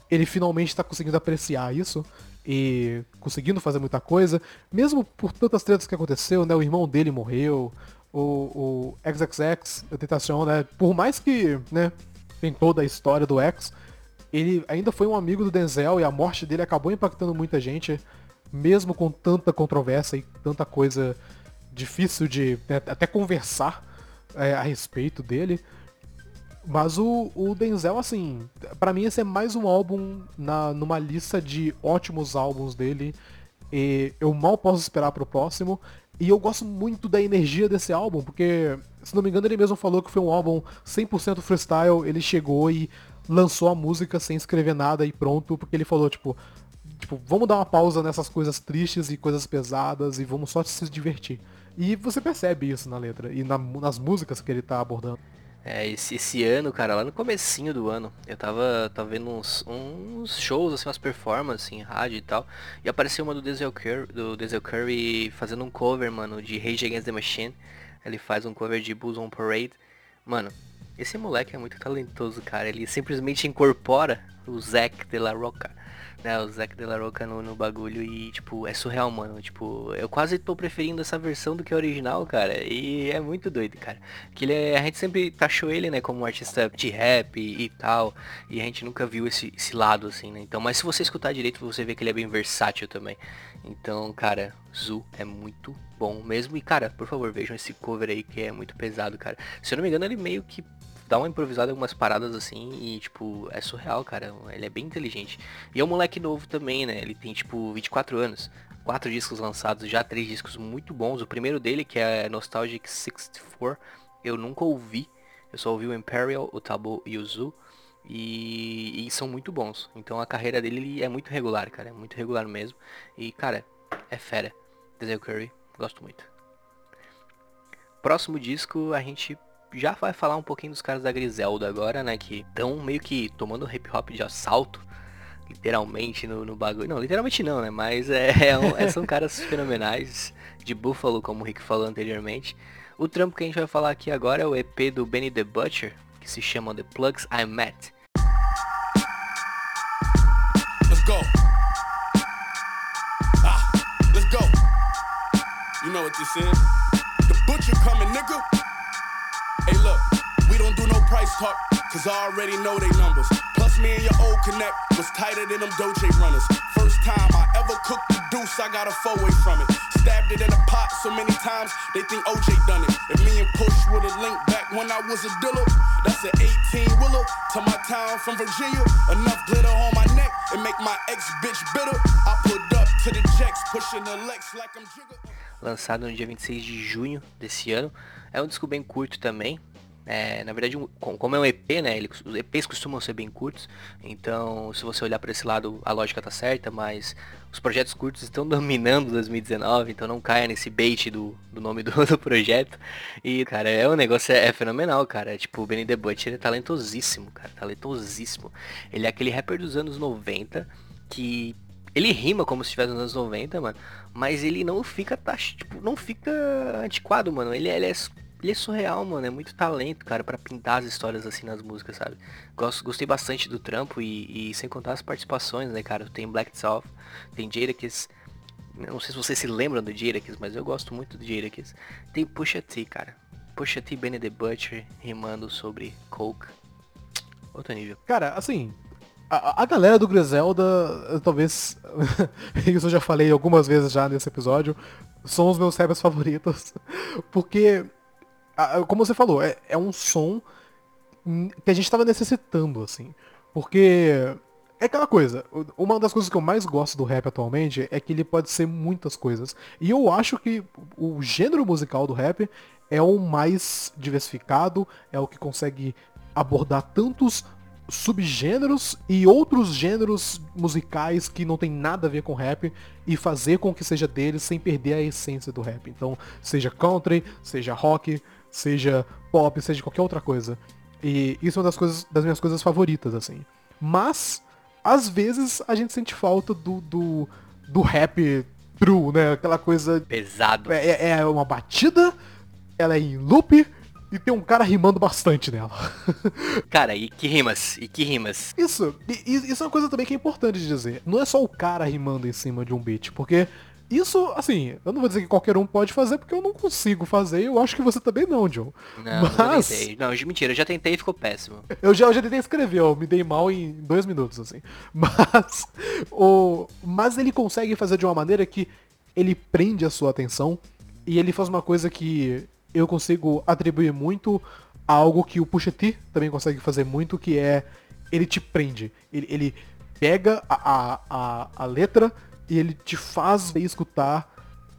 ele finalmente tá conseguindo apreciar isso e conseguindo fazer muita coisa, mesmo por tantas tretas que aconteceu, né? O irmão dele morreu, o, o XXX, a Tentação, né? Por mais que, né, tem toda a história do X, ele ainda foi um amigo do Denzel e a morte dele acabou impactando muita gente, mesmo com tanta controvérsia e tanta coisa difícil de né, até conversar é, a respeito dele. Mas o, o Denzel, assim, pra mim esse é mais um álbum na, numa lista de ótimos álbuns dele. E eu mal posso esperar pro próximo. E eu gosto muito da energia desse álbum, porque, se não me engano, ele mesmo falou que foi um álbum 100% freestyle. Ele chegou e lançou a música sem escrever nada e pronto, porque ele falou, tipo, tipo, vamos dar uma pausa nessas coisas tristes e coisas pesadas e vamos só se divertir. E você percebe isso na letra e na- nas músicas que ele tá abordando. É, esse, esse ano, cara, lá no comecinho do ano, eu tava, tava vendo uns, uns shows, assim, umas performances em rádio e tal, e apareceu uma do Denzel Curry, do Denzel Curry fazendo um cover, mano, de Rage Against the Machine. Ele faz um cover de Bulls on Parade. Mano, esse moleque é muito talentoso, cara. Ele simplesmente incorpora o Zac de la Roca, né? O Zac de la Roca no, no bagulho e, tipo, é surreal, mano. Tipo, eu quase tô preferindo essa versão do que a original, cara. E é muito doido, cara. Que ele é, a gente sempre taxou ele, né, como um artista de rap e, e tal. E a gente nunca viu esse, esse lado, assim, né? Então, mas se você escutar direito, você vê que ele é bem versátil também. Então, cara, Zu é muito bom mesmo. E, cara, por favor, vejam esse cover aí que é muito pesado, cara. Se eu não me engano, ele meio que dá uma improvisada em algumas paradas assim e, tipo, é surreal, cara. Ele é bem inteligente. E é um moleque novo também, né? Ele tem, tipo, 24 anos. Quatro discos lançados, já três discos muito bons. O primeiro dele, que é Nostalgic 64, eu nunca ouvi. Eu só ouvi o Imperial, o Tabu e o Zu. E, e são muito bons. Então a carreira dele é muito regular, cara. É muito regular mesmo. E, cara, é fera. Denzel Curry, gosto muito. Próximo disco, a gente já vai falar um pouquinho dos caras da Griselda agora, né? Que estão meio que tomando hip hop de assalto. Literalmente no, no bagulho. Não, literalmente não, né? Mas é, é um- é- são caras fenomenais. De Buffalo, como o Rick falou anteriormente. O trampo que a gente vai falar aqui agora é o EP do Benny the Butcher, que se chama The Plugs I Met. Let's go. Ah, let's go. You know what this is? The butcher coming, nigga. Don't do no price talk, cause I already know they numbers. Plus, me and your old connect was tighter than them Doje runners. First time I ever cooked the deuce, I got a four way from it. Stabbed it in a pot so many times, they think OJ done it. If me and Push would've linked back when I was a dealer, that's an 18 wheeler to my town from Virginia. Enough glitter on my neck and make my ex bitch bitter. I pulled up to the jacks, pushing the Lex like I'm Jigga. lançado no dia 26 de junho desse ano. É um disco bem curto também. É, na verdade, com- como é um EP, né? ele- os EPs costumam ser bem curtos. Então, se você olhar para esse lado, a lógica tá certa, mas os projetos curtos estão dominando 2019, então não caia nesse bait do, do nome do, do projeto. E, cara, é um negócio é, é fenomenal, cara. Tipo, o Benny The Butcher é talentosíssimo, cara. Talentosíssimo. Ele é aquele rapper dos anos 90 que ele rima como se estivesse nos anos 90, mano. Mas ele não fica, tax- tipo, não fica antiquado, mano. Ele, ele, é, ele é surreal, mano. É muito talento, cara, pra pintar as histórias assim nas músicas, sabe? Gosto, gostei bastante do trampo e, e sem contar as participações, né, cara? Tem Black South, tem Jadakiss. Não sei se vocês se lembram do Jadakiss, mas eu gosto muito do Jadakiss. Tem Pusha T, cara. Pusha T, Benny the Butcher, rimando sobre Coke. Outro nível. Cara, assim, a, a galera do Griselda, eh, talvez, isso eu já falei algumas vezes já nesse episódio, são os meus rappers favoritos. Porque, como você falou, é, é um som que a gente tava necessitando, assim. Porque é aquela coisa, uma das coisas que eu mais gosto do rap atualmente é que ele pode ser muitas coisas. E eu acho que o gênero musical do rap é o mais diversificado, é o que consegue abordar tantos subgêneros e outros gêneros musicais que não tem nada a ver com rap e fazer com que seja deles sem perder a essência do rap. Então, seja country, seja rock, seja pop, seja qualquer outra coisa. E isso é uma das coisas das minhas coisas favoritas, assim. Mas, às vezes, a gente sente falta do, do, do rap true, né? Aquela coisa Pesado. é, é- é uma batida, ela é em loop e tem um cara rimando bastante nela. Cara, e que rimas, e que rimas. Isso, e- e- isso é uma coisa também que é importante de dizer. Não é só o cara rimando em cima de um beat, porque isso, assim, eu não vou dizer que qualquer um pode fazer, porque eu não consigo fazer, eu acho que você também não, John. Não, eu Mas tentei. Não, mentira, eu já tentei e ficou péssimo. eu já, eu já tentei escrever, eu me dei mal em dois minutos, assim. Mas, o, mas ele consegue fazer de uma maneira que ele prende a sua atenção e ele faz uma coisa que eu consigo atribuir muito a algo que o Pusha T também consegue fazer muito, que é ele te prende. Ele, ele pega a, a, a, a letra e ele te faz escutar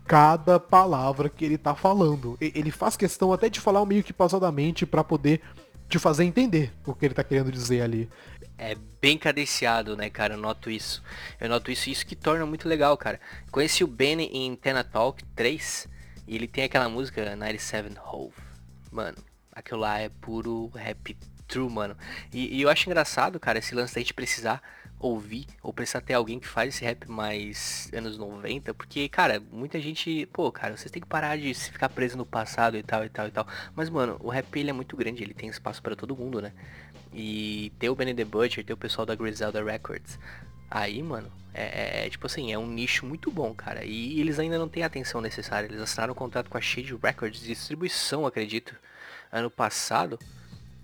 cada palavra que ele tá falando. Ele faz questão até de falar meio que pausadamente pra poder te fazer entender o que ele tá querendo dizer ali. É bem cadenciado, né, cara? Eu noto isso. Eu noto isso isso que torna muito legal, cara. Conheci o Benny em Tena Talk 3 e ele tem aquela música 97 Hove. Mano, aquilo lá é puro rap true, mano. E, e eu acho engraçado, cara, esse lance da gente precisar ouvir ou precisar ter alguém que faz esse rap mais anos 90, porque, cara, muita gente, pô, cara, vocês têm que parar de se ficar preso no passado e tal e tal e tal. Mas, mano, o rap ele é muito grande, ele tem espaço pra todo mundo, né? E ter o Benny the Butcher, ter o pessoal da Griselda Records. Aí, mano, é, é, tipo assim, é um nicho muito bom, cara. E eles ainda não têm a atenção necessária. Eles assinaram um contrato com a Shade Records de distribuição, acredito, ano passado.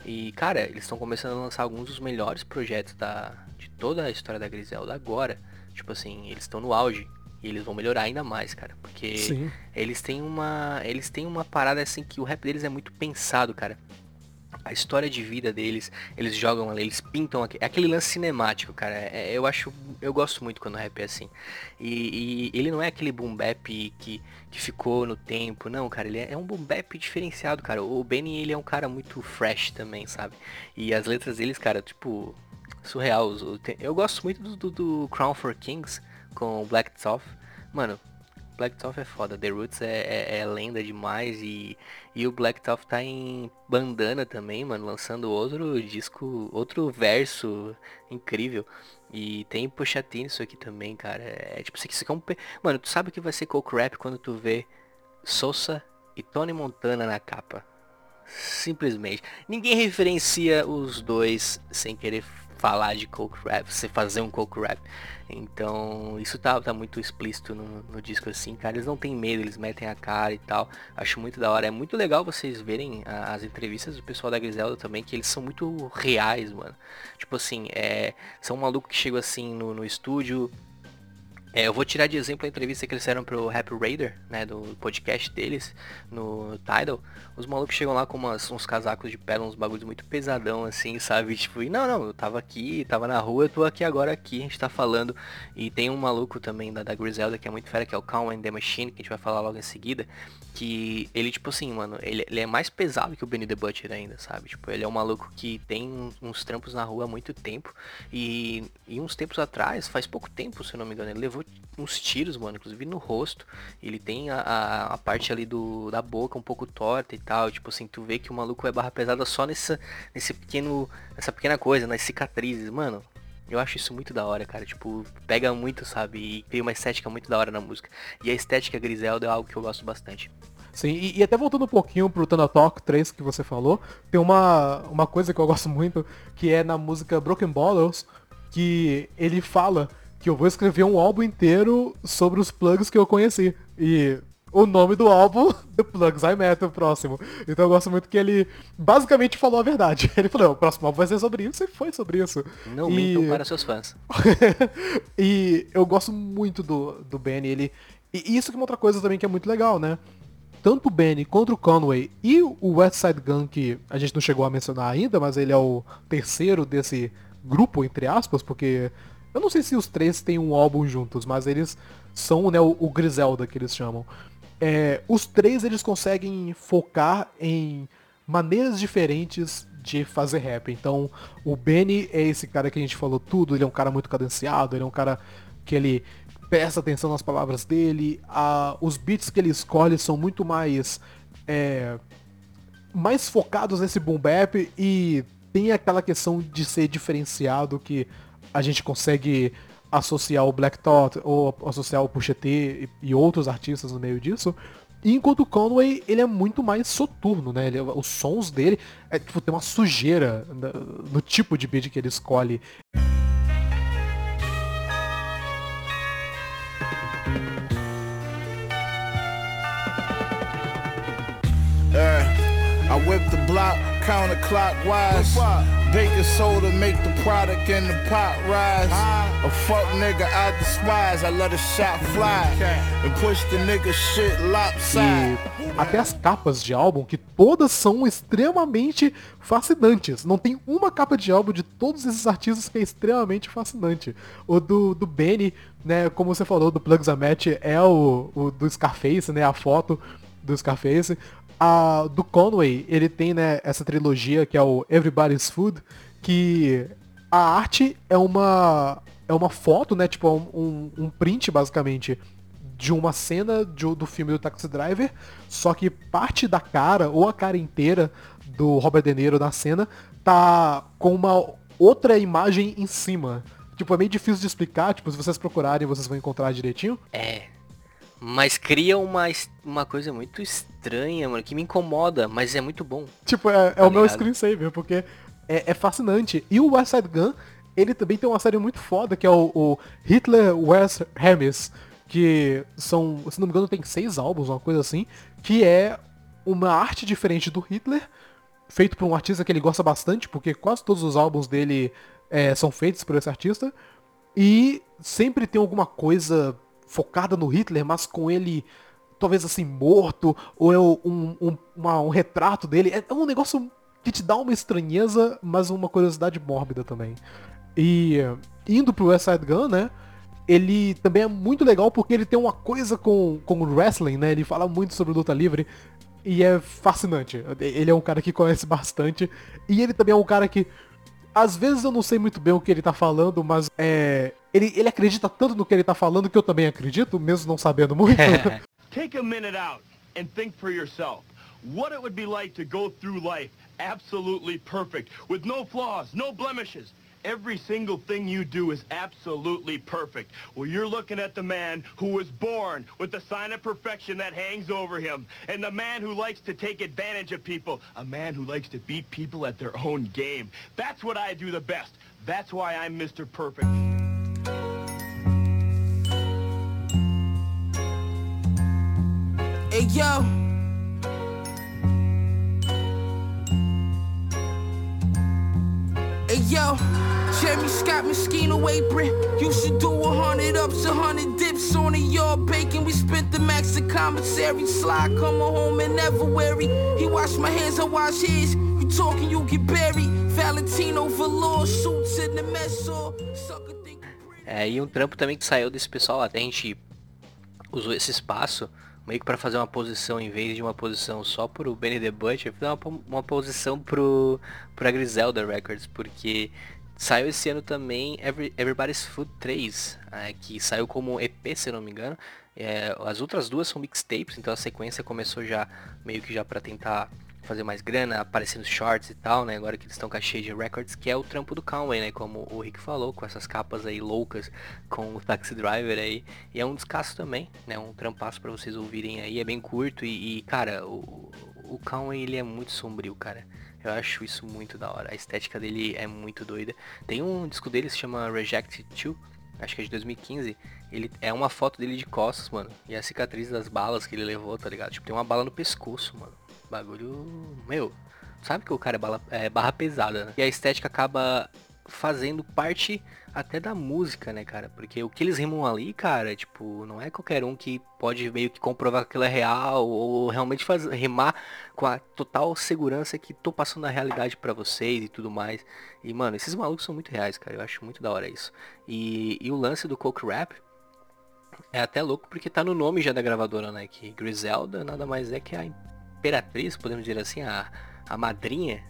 E, cara, eles estão começando a lançar alguns dos melhores projetos da, toda a história da Griselda agora. Tipo assim, eles estão no auge. E eles vão melhorar ainda mais, cara. Porque Sim. eles têm uma. Eles têm uma parada assim que o rap deles é muito pensado, cara. A história de vida deles, eles jogam ali, eles pintam aqui. É aquele lance cinemático, cara. É- eu acho. Eu gosto muito quando o rap é assim. E, e ele não é aquele boom bap que, que ficou no tempo, não, cara. Ele é, é um boom bap diferenciado, cara. O Benny, ele é um cara muito fresh também, sabe? E as letras deles, cara, tipo, surreal. Eu gosto muito do, do, do Crown for Kings com o Black Toff. Mano, Black Toff é foda. The Roots é, é- é lenda demais e, e o Black Toff tá em bandana também, mano, lançando outro disco, outro verso incrível. E tem Pusha T nisso aqui também, cara. É tipo, isso aqui é um... pe- Mano, tu sabe o que vai ser coke rap quando tu vê Sousa e Tony Montana na capa. Simplesmente. Ninguém referencia os dois sem querer falar de coke rap, você fazer um coke rap. Então, isso tá, tá muito explícito no, no disco assim, cara. Eles não têm medo, eles metem a cara e tal. Acho muito da hora. É muito legal vocês verem as entrevistas do pessoal da Griselda também, que eles são muito reais, mano. Tipo assim, é, são um maluco que chegou assim no, no estúdio, é, eu vou tirar de exemplo a entrevista que eles fizeram pro Happy Raider, né, do podcast deles, no Tidal. Os malucos chegam lá com umas- uns casacos de pele, uns bagulhos muito pesadão, assim, sabe? Tipo, e não, não, eu tava aqui, tava na rua, eu tô aqui agora aqui, a gente tá falando. E tem um maluco também da, da Griselda, que é muito fera, que é o Calm and the Machine, que a gente vai falar logo em seguida. Que ele, tipo assim, mano, ele, ele é mais pesado que o Benny the Butcher ainda, sabe? Tipo, ele é um maluco que tem uns trampos na rua há muito tempo. E, e uns tempos atrás, faz pouco tempo, se eu não me engano, ele levou uns tiros, mano, inclusive no rosto. Ele tem a, a, a parte ali do, da boca um pouco torta e tal. Tipo assim, tu vê que o maluco é barra pesada só nessa, nesse pequeno. Nessa pequena coisa, nas cicatrizes, mano. Eu acho isso muito da hora, cara. Tipo, pega muito, sabe? E cria uma estética muito da hora na música. E a estética Griselda é algo que eu gosto bastante. Sim, e, e até voltando um pouquinho pro Tana Talk 3 que você falou, tem uma, uma coisa que eu gosto muito, que é na música Broken Bottles, que ele fala que eu vou escrever um álbum inteiro sobre os plugs que eu conheci. E o nome do álbum, The Plugs I Met, o próximo. Então eu gosto muito que ele basicamente falou a verdade. Ele falou, o próximo álbum vai ser sobre isso e foi sobre isso. Não e... mintam para seus fãs. e eu gosto muito do, do Benny, ele. E isso que é uma outra coisa também que é muito legal, né? Tanto o Benny quanto o Conway e o West Side Gun, que a gente não chegou a mencionar ainda, mas ele é o terceiro desse grupo, entre aspas, porque eu não sei se os três têm um álbum juntos, mas eles são né, o, o Griselda que eles chamam. É, os três eles conseguem focar em maneiras diferentes de fazer rap. Então, o Benny é esse cara que a gente falou tudo, ele é um cara muito cadenciado, ele é um cara que ele presta atenção nas palavras dele, a, os beats que ele escolhe são muito mais é, mais focados nesse boom bap e tem aquela questão de ser diferenciado que a gente consegue associar o Black Thought ou associar o Pusha T e, e outros artistas no meio disso. Enquanto o Conway, ele é muito mais soturno, né? Ele- os sons dele, é, tipo, tem uma sujeira na- no tipo de beat que ele escolhe. Counterclockwise. Soda make the product the pot rise. A fuck nigga I despise. I let a shot fly and push the nigga shit lopside. E até as capas de álbum, que todas são extremamente fascinantes. Não tem uma capa de álbum de todos esses artistas que é extremamente fascinante. O do, do Benny, né, como você falou, do Plugs a Match, é o, o do Scarface, né, a foto do Scarface. A, do Conway, ele tem, né, essa trilogia que é o Everybody's Food, que a arte é uma é uma foto, né, tipo um, um print basicamente de uma cena de- do filme do Taxi Driver, só que parte da cara, ou a cara inteira do Robert De Niro na cena, tá com uma outra imagem em cima. Tipo, é meio difícil de explicar, tipo, se vocês procurarem, vocês vão encontrar direitinho. É. Mas cria uma, uma coisa muito estranha, mano, que me incomoda, mas é muito bom. Tipo, é, é Tá o meu screensaver, porque é, é fascinante. E o West Side Gun, ele também tem uma série muito foda, que é o, o Hitler West Hermes, que são, se não me engano, tem seis álbuns, uma coisa assim, que é uma arte diferente do Hitler, feito por um artista que ele gosta bastante, porque quase todos os álbuns dele é, são feitos por esse artista. E sempre tem alguma coisa focada no Hitler, mas com ele talvez assim morto, ou é um, um, uma- um retrato dele. É, é um negócio que te dá uma estranheza, mas uma curiosidade mórbida também. E indo pro West Side Gun, né? Ele também é muito legal porque ele tem uma coisa com, com o wrestling, né? Ele fala muito sobre luta livre e é fascinante. Ele é um cara que conhece bastante e ele também é um cara que às vezes eu não sei muito bem o que ele tá falando, mas é. Ele, ele acredita tanto no que ele tá falando que eu também acredito, mesmo não sabendo muito. Take a minute out and think for yourself what it would be like to go through life absolutely perfect, with no flaws, no blemishes. Every single thing you do is absolutely perfect. Well, you're looking at the man who was born with the sign of perfection that hangs over him, and the man who likes to take advantage of people, a man who likes to beat people at their own game. That's what I do the best. That's why I'm Mr. Perfect. Hey yo. Yo, Jeremy Scott Mosquito apron. You should do a hundred ups, a hundred dips on a yard bacon. We spent the max of commissary. Sly coming home and never weary. He washed my hands, I wash his. You talking, you get buried. Valentino velour suits in the mess hall. Sucker É, e um trampo também que saiu desse pessoal, até a gente usou esse espaço meio que pra fazer uma posição em vez de uma posição só pro Benny the Butcher, fazer uma, uma posição pro, pra Griselda Records, porque saiu esse ano também Every- Everybody's Food 3, é, que saiu como EP, se não me engano. É, as outras duas são mixtapes, então a sequência começou já meio que já pra tentar fazer mais grana, aparecendo shorts e tal, né? Agora que eles estão com Shade Records, que é o trampo do Conway, né? Como o Rick falou, com essas capas aí loucas, com o Taxi Driver aí. E é um descasso também, né? Um trampaço pra vocês ouvirem aí, é bem curto e, e, cara, o, o Conway ele é muito sombrio, cara. Eu acho isso muito da hora. A estética dele é muito doida. Tem um disco dele que se chama Rejected 2, acho que é de 2015. Ele é uma foto dele de costas, mano. E a cicatriz das balas que ele levou, tá ligado? Tipo, tem uma bala no pescoço, mano. Bagulho. Meu. Sabe que o cara é, bala- é barra pesada, né? E a estética acaba fazendo parte até da música, né, cara? Porque o que eles rimam ali, cara, tipo, não é qualquer um que pode meio que comprovar que aquilo é real ou realmente faz, rimar com a total segurança que tô passando a realidade pra vocês e tudo mais. E, mano, esses malucos são muito reais, cara. Eu acho muito da hora isso. E, e o lance do Coke Rap é até louco porque tá no nome já da gravadora, né? Que Griselda nada mais é que a imperatriz, podemos dizer assim, a, a madrinha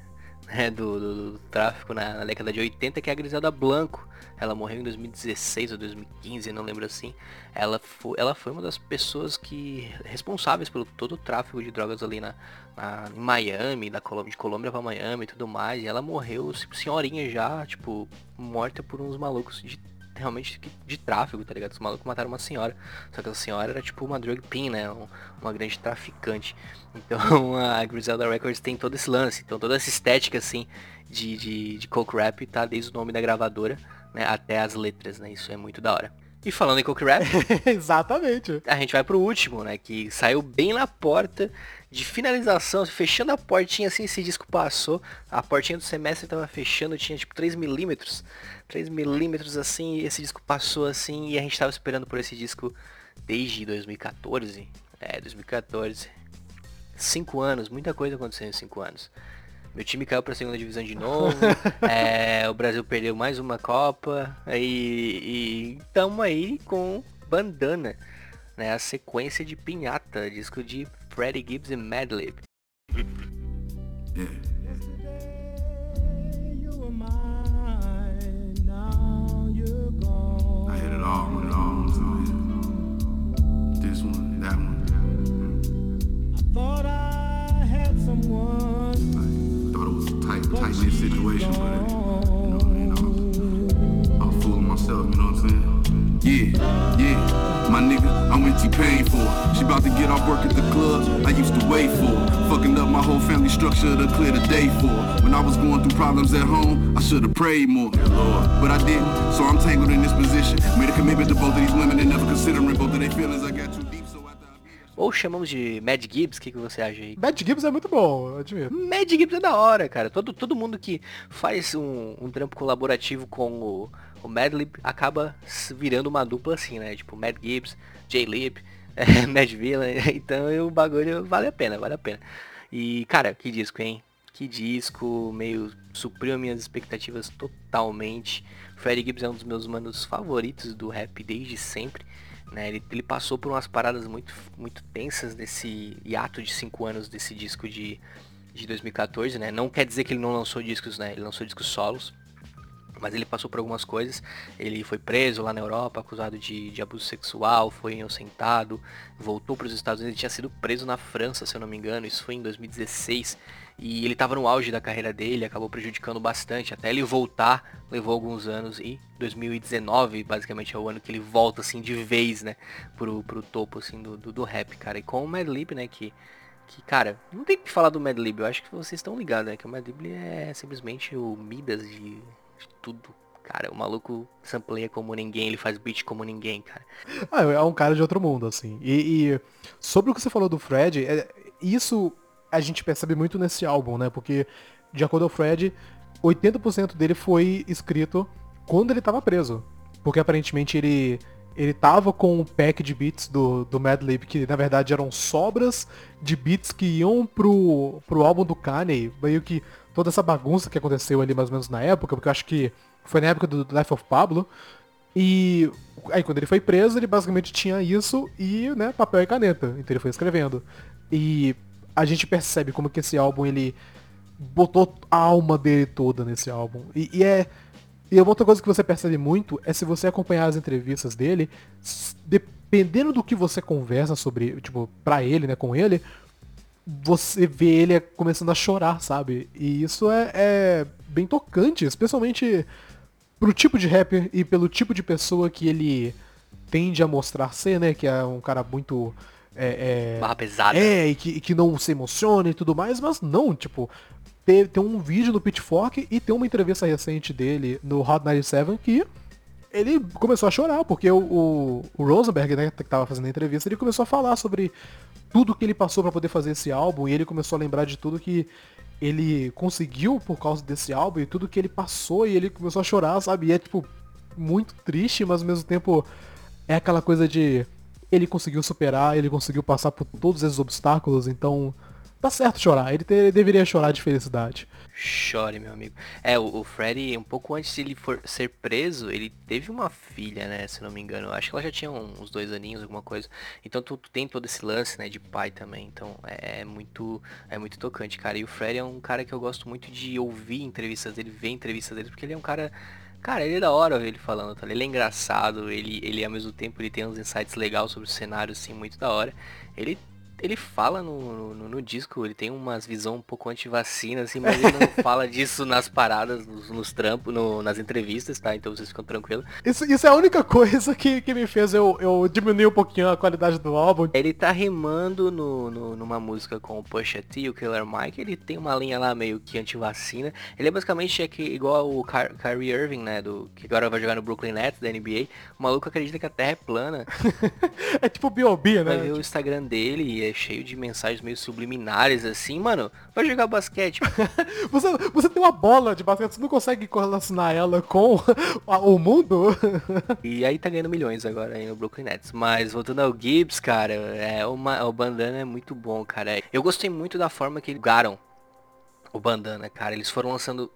né, do, do- do tráfico na, na década de 80, que é a Griselda Blanco. Ela morreu em 2016 ou 2015, não lembro assim. Ela foi, ela foi uma das pessoas que responsáveis pelo todo o tráfico de drogas ali na, na- em Miami, da Colômbia, de Colômbia pra Miami e tudo mais. E ela morreu, senhorinha já, tipo, morta por uns malucos de realmente de, tráfico, tá ligado? Os malucos mataram uma senhora. Só que a senhora era tipo uma drug pin, né? Um- uma grande traficante. Então a Griselda Records tem todo esse lance, então toda essa estética assim de, de, de coke rap tá desde o nome da gravadora, né? Até as letras, né? Isso é muito da hora. E falando em coke rap, Exatamente. a gente vai pro último, né? Que saiu bem na porta de finalização, fechando a portinha assim, esse disco passou. A portinha do semestre tava fechando, tinha tipo 3 milímetros. 3 milímetros assim, esse disco passou assim, e a gente tava esperando por esse disco desde 2014. É, 2014. Cinco anos, muita coisa aconteceu em cinco anos. Meu time caiu pra segunda divisão de novo. é, o Brasil perdeu mais uma Copa. E, e tamo aí com Bandana. Né, a sequência de Pinhata, disco de Freddie Gibbs e Madlib. I hit it all, hit it all. So, yeah. This one, that one. I thought I had someone. thought it was a tight, tight knit situation, but you know, you know, I was fooling myself. You know what I'm saying? Yeah, yeah. My nigga, I went. She about to get off work at the club. I used to wait for. Fucking up my whole family structure to clear the day for. When I was going through problems at home, I should have prayed more. But I didn't, so I'm tangled in this position. Made a commitment to both of these women and never considering both of their feelings. I got too deep, so after I beat Ou chamamos de Mad Gibbs, o que, que você acha aí? Bad Gibbs é muito bom, eu admito. Mad Gibbs é da hora, cara. Todo, todo mundo que faz um, um trampo colaborativo com o, o Madlib acaba virando uma dupla assim, né? Tipo, Mad Gibbs, J-Lib, é, Mad Villain. Então o bagulho vale a pena, vale a pena. E, cara, que disco, hein? Que disco, meio supriu minhas expectativas totalmente. Freddie Gibbs é um dos meus manos favoritos do rap desde sempre. Né? Ele, ele passou por umas paradas muito, muito tensas nesse hiato de 5 anos desse disco de, de 2014, né? Não quer dizer que ele não lançou discos, né? Ele lançou discos solos. Mas ele passou por algumas coisas. Ele foi preso lá na Europa, acusado de, de abuso sexual, foi inocentado, voltou para os Estados Unidos. Ele tinha sido preso na França, se eu não me engano. Isso foi em 2016. E ele estava no auge da carreira dele, acabou prejudicando bastante. Até ele voltar, levou alguns anos. E 2019, basicamente, é o ano que ele volta, assim, de vez, né? Pro, pro topo, assim, do, do, do rap, cara. E com o Madlib, né? Que que, cara, não tem que falar do Madlib, eu acho que vocês estão ligados, né? Que o Madlib é simplesmente o Midas de, de tudo. Cara, o maluco sampleia como ninguém, ele faz beat como ninguém, cara. Ah, é um cara de outro mundo, assim. E, e sobre o que você falou do Fred, é- isso a gente percebe muito nesse álbum, né? Porque, de acordo com o Fred, 80% dele foi escrito quando ele tava preso. Porque aparentemente ele ele tava com um pack de beats do, do Madlib, que na verdade eram sobras de beats que iam pro, pro álbum do Kanye, meio que toda essa bagunça que aconteceu ali mais ou menos na época, porque eu acho que foi na época do Life of Pablo, e aí quando ele foi preso, ele basicamente tinha isso e, né, papel e caneta. Então ele foi escrevendo. E a gente percebe como que esse álbum ele botou a alma dele toda nesse álbum. E, e é. E outra coisa que você percebe muito é se você acompanhar as entrevistas dele, dependendo do que você conversa sobre, tipo, pra ele, né, com ele, você vê ele começando a chorar, sabe? E isso é, é bem tocante, especialmente pro tipo de rapper e pelo tipo de pessoa que ele tende a mostrar ser, né? Que é um cara muito. É, é, Barra pesada. É, e que, e que não se emociona e tudo mais, mas não, tipo. Tem, tem um vídeo no Pitchfork e tem uma entrevista recente dele no Hot 97 que ele começou a chorar, porque o, o, o Rosenberg, né, que tava fazendo a entrevista, ele começou a falar sobre tudo que ele passou pra poder fazer esse álbum, e ele começou a lembrar de tudo que ele conseguiu por causa desse álbum, e tudo que ele passou, e ele começou a chorar, sabe? E é, tipo, muito triste, mas ao mesmo tempo é aquela coisa de ele conseguiu superar, ele conseguiu passar por todos esses obstáculos, então tá certo chorar, ele, te- ele deveria chorar de felicidade. Chore, meu amigo. É, o, o Freddy, um pouco antes de ele for ser preso, ele teve uma filha, né? Se não me engano. Acho que ela já tinha uns dois aninhos, alguma coisa. Então tu, tu tem todo esse lance, né? De pai também. Então é, é muito é muito tocante, cara. E o Freddy é um cara que eu gosto muito de ouvir entrevistas dele, ver entrevistas dele, porque ele é um cara. Cara, ele é da hora ver ele falando, tá? Ele é engraçado, ele, ele ao mesmo tempo ele tem uns insights legais sobre o cenário, assim, muito da hora. Ele ele fala no, no, no disco, ele tem umas visão um pouco anti-vacina, assim, mas ele não fala disso nas paradas, nos, nos trampos, no- nas entrevistas, tá? Então vocês ficam tranquilos. Isso, isso é a única coisa que, que me fez eu, eu diminuir um pouquinho a qualidade do álbum. Ele tá rimando no, no- numa música com o Pusha T e o Killer Mike, ele tem uma linha lá meio que anti-vacina. Ele é basicamente é que, igual o Ky- Kyrie Irving, né, do, que agora vai jogar no Brooklyn Nets, da NBA. O maluco acredita que a Terra é plana. É tipo B.O.B., Vai né? ver o Instagram dele e é cheio de mensagens meio subliminares, assim, mano, vai jogar basquete. Você, você tem uma bola de basquete, você não consegue correlacionar ela com o mundo? E aí tá ganhando milhões agora aí no Brooklyn Nets. Mas voltando ao Gibbs, cara, é uma, o bandana é muito bom, cara. Eu gostei muito da forma que eles garam o bandana, cara. Eles foram lançando,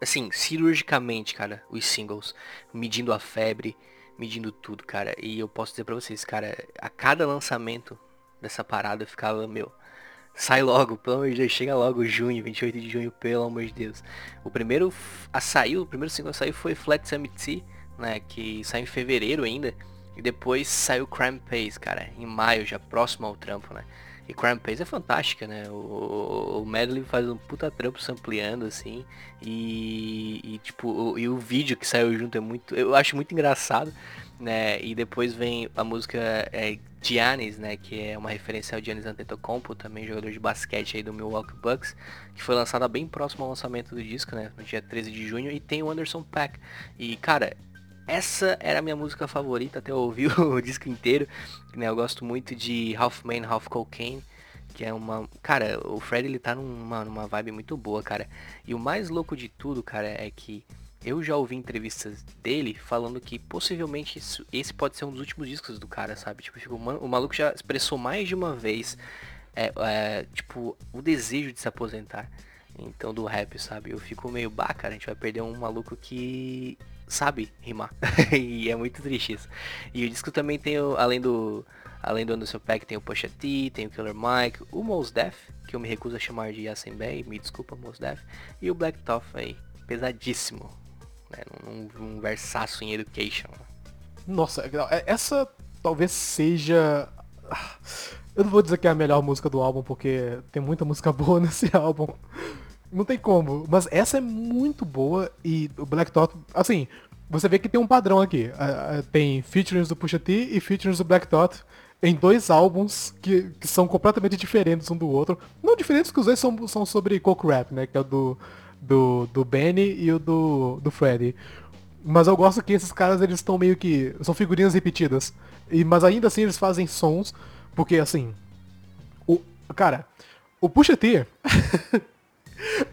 assim, cirurgicamente, cara, os singles. Medindo a febre, medindo tudo, cara. E eu posso dizer pra vocês, cara, a cada lançamento dessa parada eu ficava, meu, Sai logo, pelo amor de Deus, chega logo junho, 28 de junho, pelo amor de Deus. O primeiro a saiu, o primeiro single a sair foi Flat Summit né, que saiu em fevereiro ainda, e depois saiu Crime Pace, cara, em maio, já próximo ao trampo, né. E Crime Pace é fantástica, né, o, o, Medley faz um puta trampo sampleando, assim, e, e tipo, o, e o vídeo que saiu junto é muito, eu acho muito engraçado, né, e depois vem a música é, Giannis, né, que é uma referência ao Giannis Antetokounmpo, também jogador de basquete aí do Milwaukee Bucks, que foi lançada bem próximo ao lançamento do disco, né, no dia 13 de junho, e tem o Anderson Paak. E, cara, essa era a minha música favorita até eu ouvir o disco inteiro, né, eu gosto muito de Half Man, Half Cocaine, que é uma... Cara, o Fred, ele tá numa, numa vibe muito boa, cara. E o mais louco de tudo, cara, é que eu já ouvi entrevistas dele falando que possivelmente isso- esse pode ser um dos últimos discos do cara, sabe? Tipo, mano, o maluco já expressou mais de uma vez, é, é, tipo, o desejo de se aposentar. Então, do rap, sabe? Eu fico meio, bah, cara, a gente vai perder um maluco que sabe rimar. e é muito triste isso. E o disco também tem, o, além do além do Anderson Paak, tem o Pusha T, tem o Killer Mike, o Mos Def, que eu me recuso a chamar de Yasin Bey, me desculpa Mos Def, e o Black Toff aí, pesadíssimo né? Num, num versaço em Education. Nossa, é- essa talvez seja. ah, Eu não vou dizer que é a melhor música do álbum, porque tem muita música boa nesse álbum. Não tem como. Mas essa é muito boa e o Black Thought, assim, você vê que tem um padrão aqui. Ah, Tem featurings do Pusha T e featurings do Black Thought em dois álbuns que, que são completamente diferentes um do outro. Não diferentes que os dois são, são sobre coke rap, né? Que é o do, do, do Benny e o do, do Freddy. Mas eu gosto que esses caras, eles estão meio que... São figurinhas repetidas. E, mas ainda assim eles fazem sons, porque assim... O, cara, o Pusha T...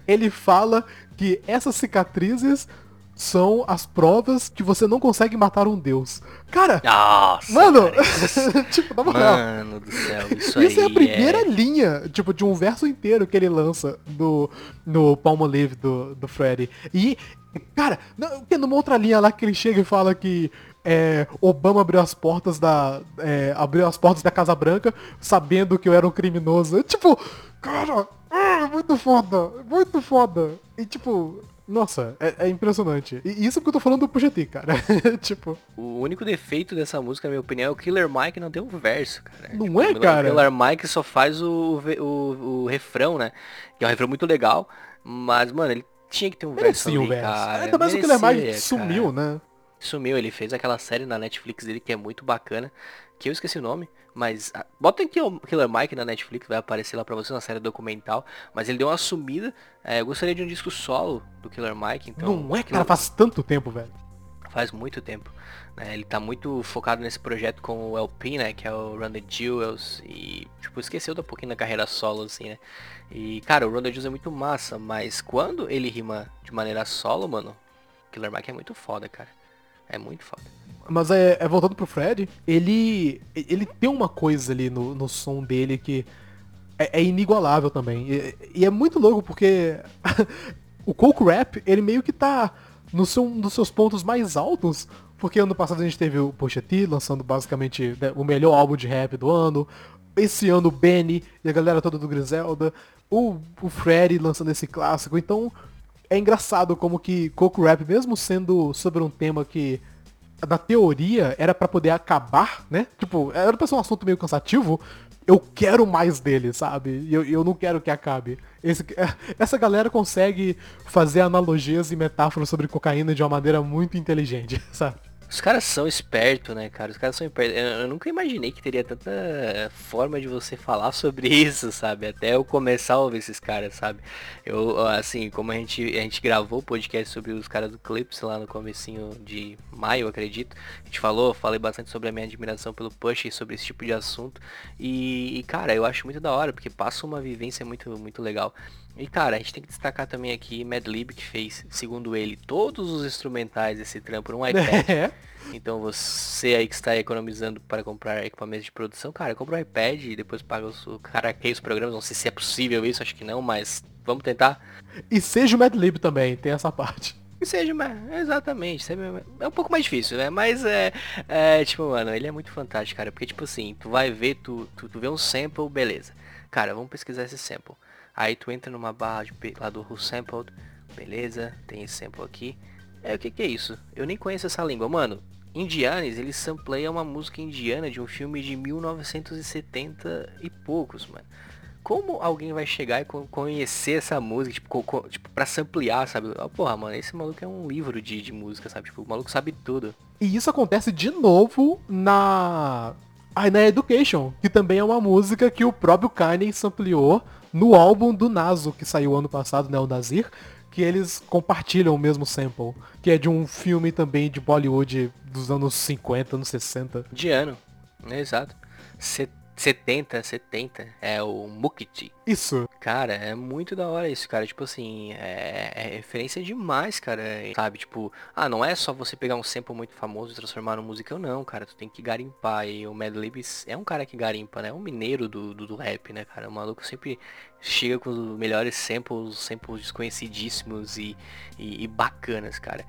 ele fala que essas cicatrizes são as provas que você não consegue matar um deus. Cara, Nossa, mano, cara, isso- tipo, na moral. Mano do céu, isso Isso é a primeira linha, tipo, de um verso inteiro que ele lança no, no Palmolive do, do Freddy. E, cara, não, tem numa outra linha lá que ele chega e fala que é, Obama abriu as portas da. é, abriu as portas da Casa Branca sabendo que eu era um criminoso. Tipo, cara, ah, muito foda, muito foda. E tipo, nossa, é, é impressionante. E isso porque eu tô falando do Pusha T, cara. tipo, O único defeito dessa música, na minha opinião, é o Killer Mike não tem um verso, cara. Não é, o cara? Killer Mike só faz o, o, o refrão, né? Que é um refrão muito legal, mas, mano, ele tinha que ter um verso merecia um verso. cara. Ainda mais o Killer Mike Merecia, sumiu, cara. né? Sumiu, ele fez aquela série na Netflix dele que é muito bacana, que eu esqueci o nome, mas ah, bota aqui o Killer Mike na Netflix, vai aparecer lá pra você na série documental, mas ele deu uma sumida, é, eu gostaria de um disco solo do Killer Mike, então... Não é, cara, Killer- faz tanto tempo, velho. faz muito tempo. né? Ele tá muito focado nesse projeto com o LP, né? Que é o Run the Jewels. E, tipo, esqueceu da pouquinho da carreira solo, assim, né? E, cara, o Run the Jewels é muito massa, mas quando ele rima de maneira solo, mano, Killer Mike é muito foda, cara. É muito foda. Mas é, é voltando pro Fred, ele ele tem uma coisa ali no, no som dele que é, é inigualável também. E, e é muito louco porque o Coke Rap, ele meio que tá no seu, dos seus pontos mais altos. Porque ano passado a gente teve o Pusha T lançando basicamente né, o melhor álbum de rap do ano. Esse ano o Benny e a galera toda do Griselda. O, o Freddy lançando esse clássico. Então é engraçado como que Coco Rap, mesmo sendo sobre um tema que na teoria era pra poder acabar, né? Tipo, era pra ser um assunto meio cansativo. Eu quero mais dele, sabe? E eu, eu não quero que acabe. Esse- essa galera consegue fazer analogias e metáforas sobre cocaína de uma maneira muito inteligente, sabe? Os caras são espertos, né, cara? Os caras são espertos. Eu, eu nunca imaginei que teria tanta forma de você falar sobre isso, sabe? Até eu começar a ouvir esses caras, sabe? Eu, assim, como a gente, a gente gravou o podcast sobre os caras do Clips lá no comecinho de maio, acredito. A gente falou, falei bastante sobre a minha admiração pelo Push e sobre esse tipo de assunto. E, e, cara, eu acho muito da hora, porque passa uma vivência muito, muito legal. E cara, a gente tem que destacar também aqui Madlib que fez, segundo ele, todos os instrumentais desse trampo no iPad. É. Então você aí que está economizando para comprar equipamentos de produção, cara, compra um iPad e depois paga os, o caraqueia os programas. Não sei se é possível isso, acho que não, mas vamos tentar. E seja o Madlib também, tem essa parte. Que seja, exatamente, é um pouco mais difícil, né? Mas é, é, tipo, mano, ele é muito fantástico, cara, porque tipo assim, tu vai ver, tu, tu, tu vê um sample, beleza. Cara, vamos pesquisar esse sample. Aí tu entra numa barra de, lá do Who Sampled, beleza, tem esse sample aqui. É, o que que é isso? Eu nem conheço essa língua, mano. Indianes, eles sampleiam uma música indiana de um filme de 1970 e poucos, mano. Como alguém vai chegar e co- conhecer essa música, tipo, co- tipo pra samplear, sabe? Ah, porra, mano, esse maluco é um livro de, de música, sabe? Tipo, o maluco sabe tudo. E isso acontece de novo na. Ah, na Education, que também é uma música que o próprio Kanye sampleou no álbum do Naso, que saiu ano passado, né, o Nazir, que eles compartilham o mesmo sample, que é de um filme também de Bollywood dos anos 50, anos 60. De ano? Exato. 70, 70, é o Mukti. Isso. Cara, é muito da hora isso, cara. Tipo assim, é, é referência demais, cara. Sabe, tipo, ah, não é só você pegar um sample muito famoso e transformar num musical, não, cara. Tu tem que garimpar. E o Madlib é um cara que garimpa, né? É um mineiro do, do, do rap, né, cara? O maluco sempre chega com os melhores samples, samples desconhecidíssimos e, e, e bacanas, cara.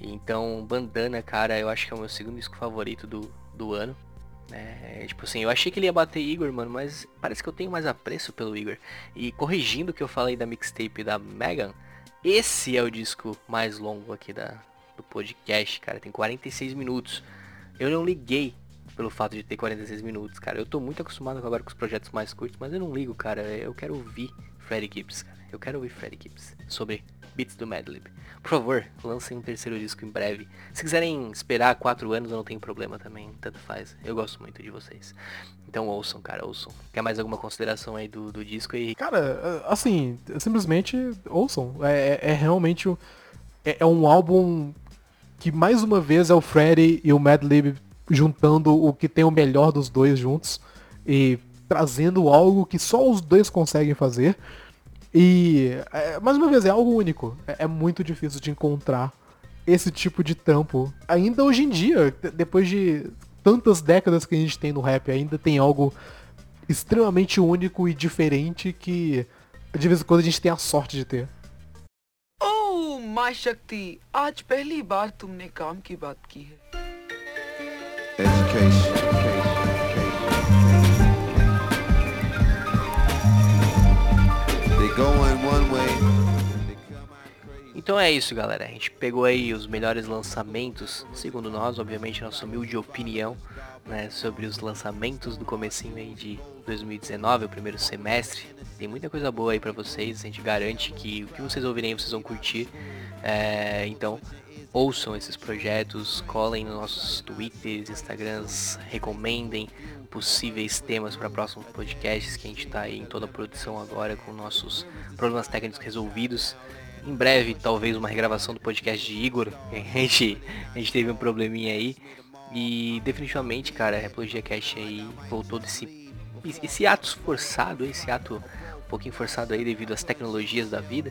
Então, Bandana, cara, eu acho que é o meu segundo disco favorito do, do ano. É, tipo assim, eu achei que ele ia bater Igor, mano, mas parece que eu tenho mais apreço pelo Igor. E corrigindo o que eu falei da mixtape da Megan, esse é o disco mais longo aqui da, do podcast, cara. Tem 46 minutos. Eu não liguei pelo fato de ter 46 minutos, cara. Eu tô muito acostumado agora com os projetos mais curtos, mas eu não ligo, cara. Eu quero ouvir Freddie Gibbs, cara. Eu quero ouvir Freddie Gibbs sobre Beats do Madlib. Por favor, lancem um terceiro disco em breve. Se quiserem esperar quatro anos, eu não tenho problema também. Tanto faz. Eu gosto muito de vocês. Então ouçam, cara, ouçam. Quer mais alguma consideração aí do, do disco aí? Cara, assim, simplesmente ouçam. É, é- é realmente um- é, é um álbum que mais uma vez é o Freddy e o Madlib juntando o que tem o melhor dos dois juntos e trazendo algo que só os dois conseguem fazer. E é, mais uma vez é algo único. É, é muito difícil de encontrar esse tipo de trampo. Ainda hoje em dia, de- depois de tantas décadas que a gente tem no rap, ainda tem algo extremamente único e diferente que de vez em quando a gente tem a sorte de ter. ओह माँ शक्ति आज पहली बार तुमने काम की बात की है They Então é isso, galera. A gente pegou aí os melhores lançamentos, segundo nós, obviamente, nossa humilde opinião, né, sobre os lançamentos do comecinho aí de 2019, o primeiro semestre. Tem muita coisa boa aí pra vocês, a gente garante que o que vocês ouvirem vocês vão curtir. É, então, ouçam esses projetos, colhem nos nossos twitters, instagrams, recomendem possíveis temas para próximos podcasts que a gente tá aí em toda a produção agora com nossos problemas técnicos resolvidos. Em breve, talvez uma regravação do podcast de Igor. A gente, a gente teve um probleminha aí. E definitivamente, cara, a Apologia Cash aí voltou desse esse ato forçado, esse ato um pouquinho forçado aí devido às tecnologias da vida.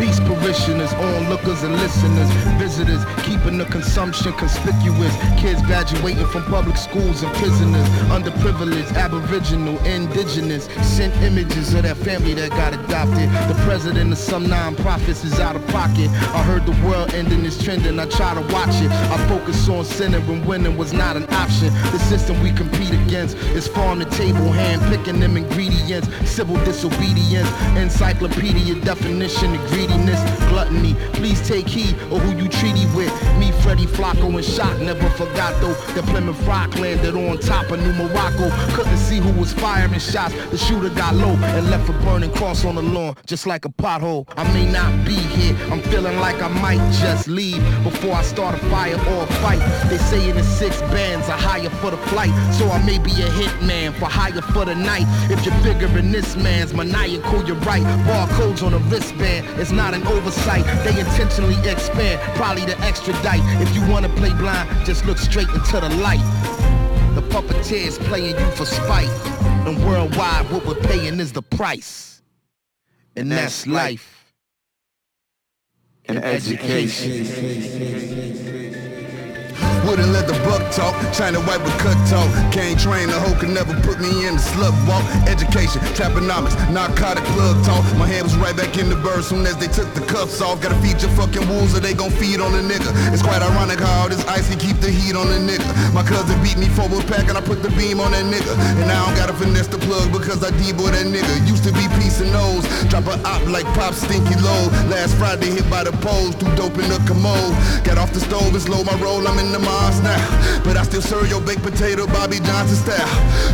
Beast parishioners, onlookers and listeners, visitors, keeping the consumption conspicuous. Kids graduating from public schools and prisoners, underprivileged, aboriginal, indigenous. Sent images of that family that got adopted. The president of some non-profits is out of pocket. I heard the world ending is trending, I try to watch it. I focus on sinning when winning was not an option. The system we compete against is farm to table, hand picking them ingredients. Civil disobedience, encyclopedia definition of greediness, gluttony. Please take heed of who you treaty with. Me, Freddie Flacco, and Shock never forgot though The Plymouth Rock landed on top of New Morocco. Couldn't see who was firing shots. The shooter got low and left a burning cross on the lawn, just like a pothole. I may not be here. I'm feeling like I might just leave before I start a fire or a fight. They say in the six bands I hire for the flight, so I may be a hitman for hire for the night. If you're bigger than this man's maniacal, you're right. Barcodes on a wristband, it's an oversight. They intentionally expand, probably to extradite. If you wanna play blind, just look straight into the light. The puppeteers playing you for spite. And worldwide, what we're paying is the price. And that's life. And education. Wouldn't let the buck talk, China white with cut talk. Can't train a hoe, could never put me in the slut walk. Education, traponomics, narcotic plug talk. My hand was right back in the bird soon as they took the cuffs off. Gotta feed your fucking wolves or they gon' feed on the nigga. It's quite ironic how all this ice can keep the heat on the nigga. My cousin beat me forward pack and I put the beam on that nigga. And now I don't gotta finesse the plug because I deboy that nigga. Used to be peace and nose, drop a op like pop stinky low. Last Friday hit by the poles, too dope in the commode. Got off the stove and slow my roll, I'm in the Now. But I still serve your baked potato Bobby Johnson style.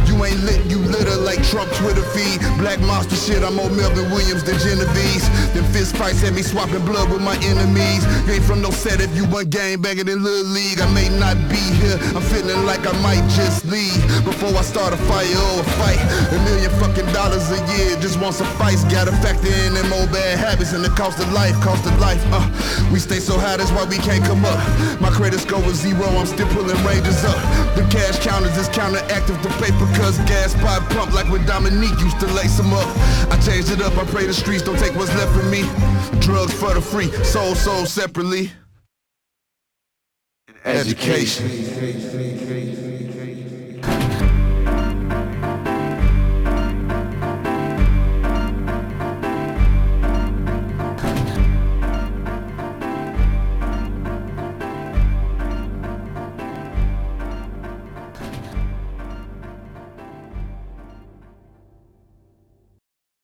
You ain't lit, you litter like Trump Twitter feed. Black monster shit, I'm more Melvin Williams than Genovese. Them fist fights had me swapping blood with my enemies. You ain't from no set if you want game banging in Little League. I may not be here, I'm feeling like I might just leave. Before I start a fire or a fight. A million fucking dollars a year just won't suffice. Gotta factor in them old bad habits and the cost of life, cost of life. Uh, we stay so high, that's why we can't come up. My credit score was zero, I'm still pulling ranges up. The cash counters is counteractive to paper cause gas pipe pump like when Dominique used to lace them up. I changed it up, I pray the streets don't take what's left from me. Drugs for the free, soul sold separately. Education.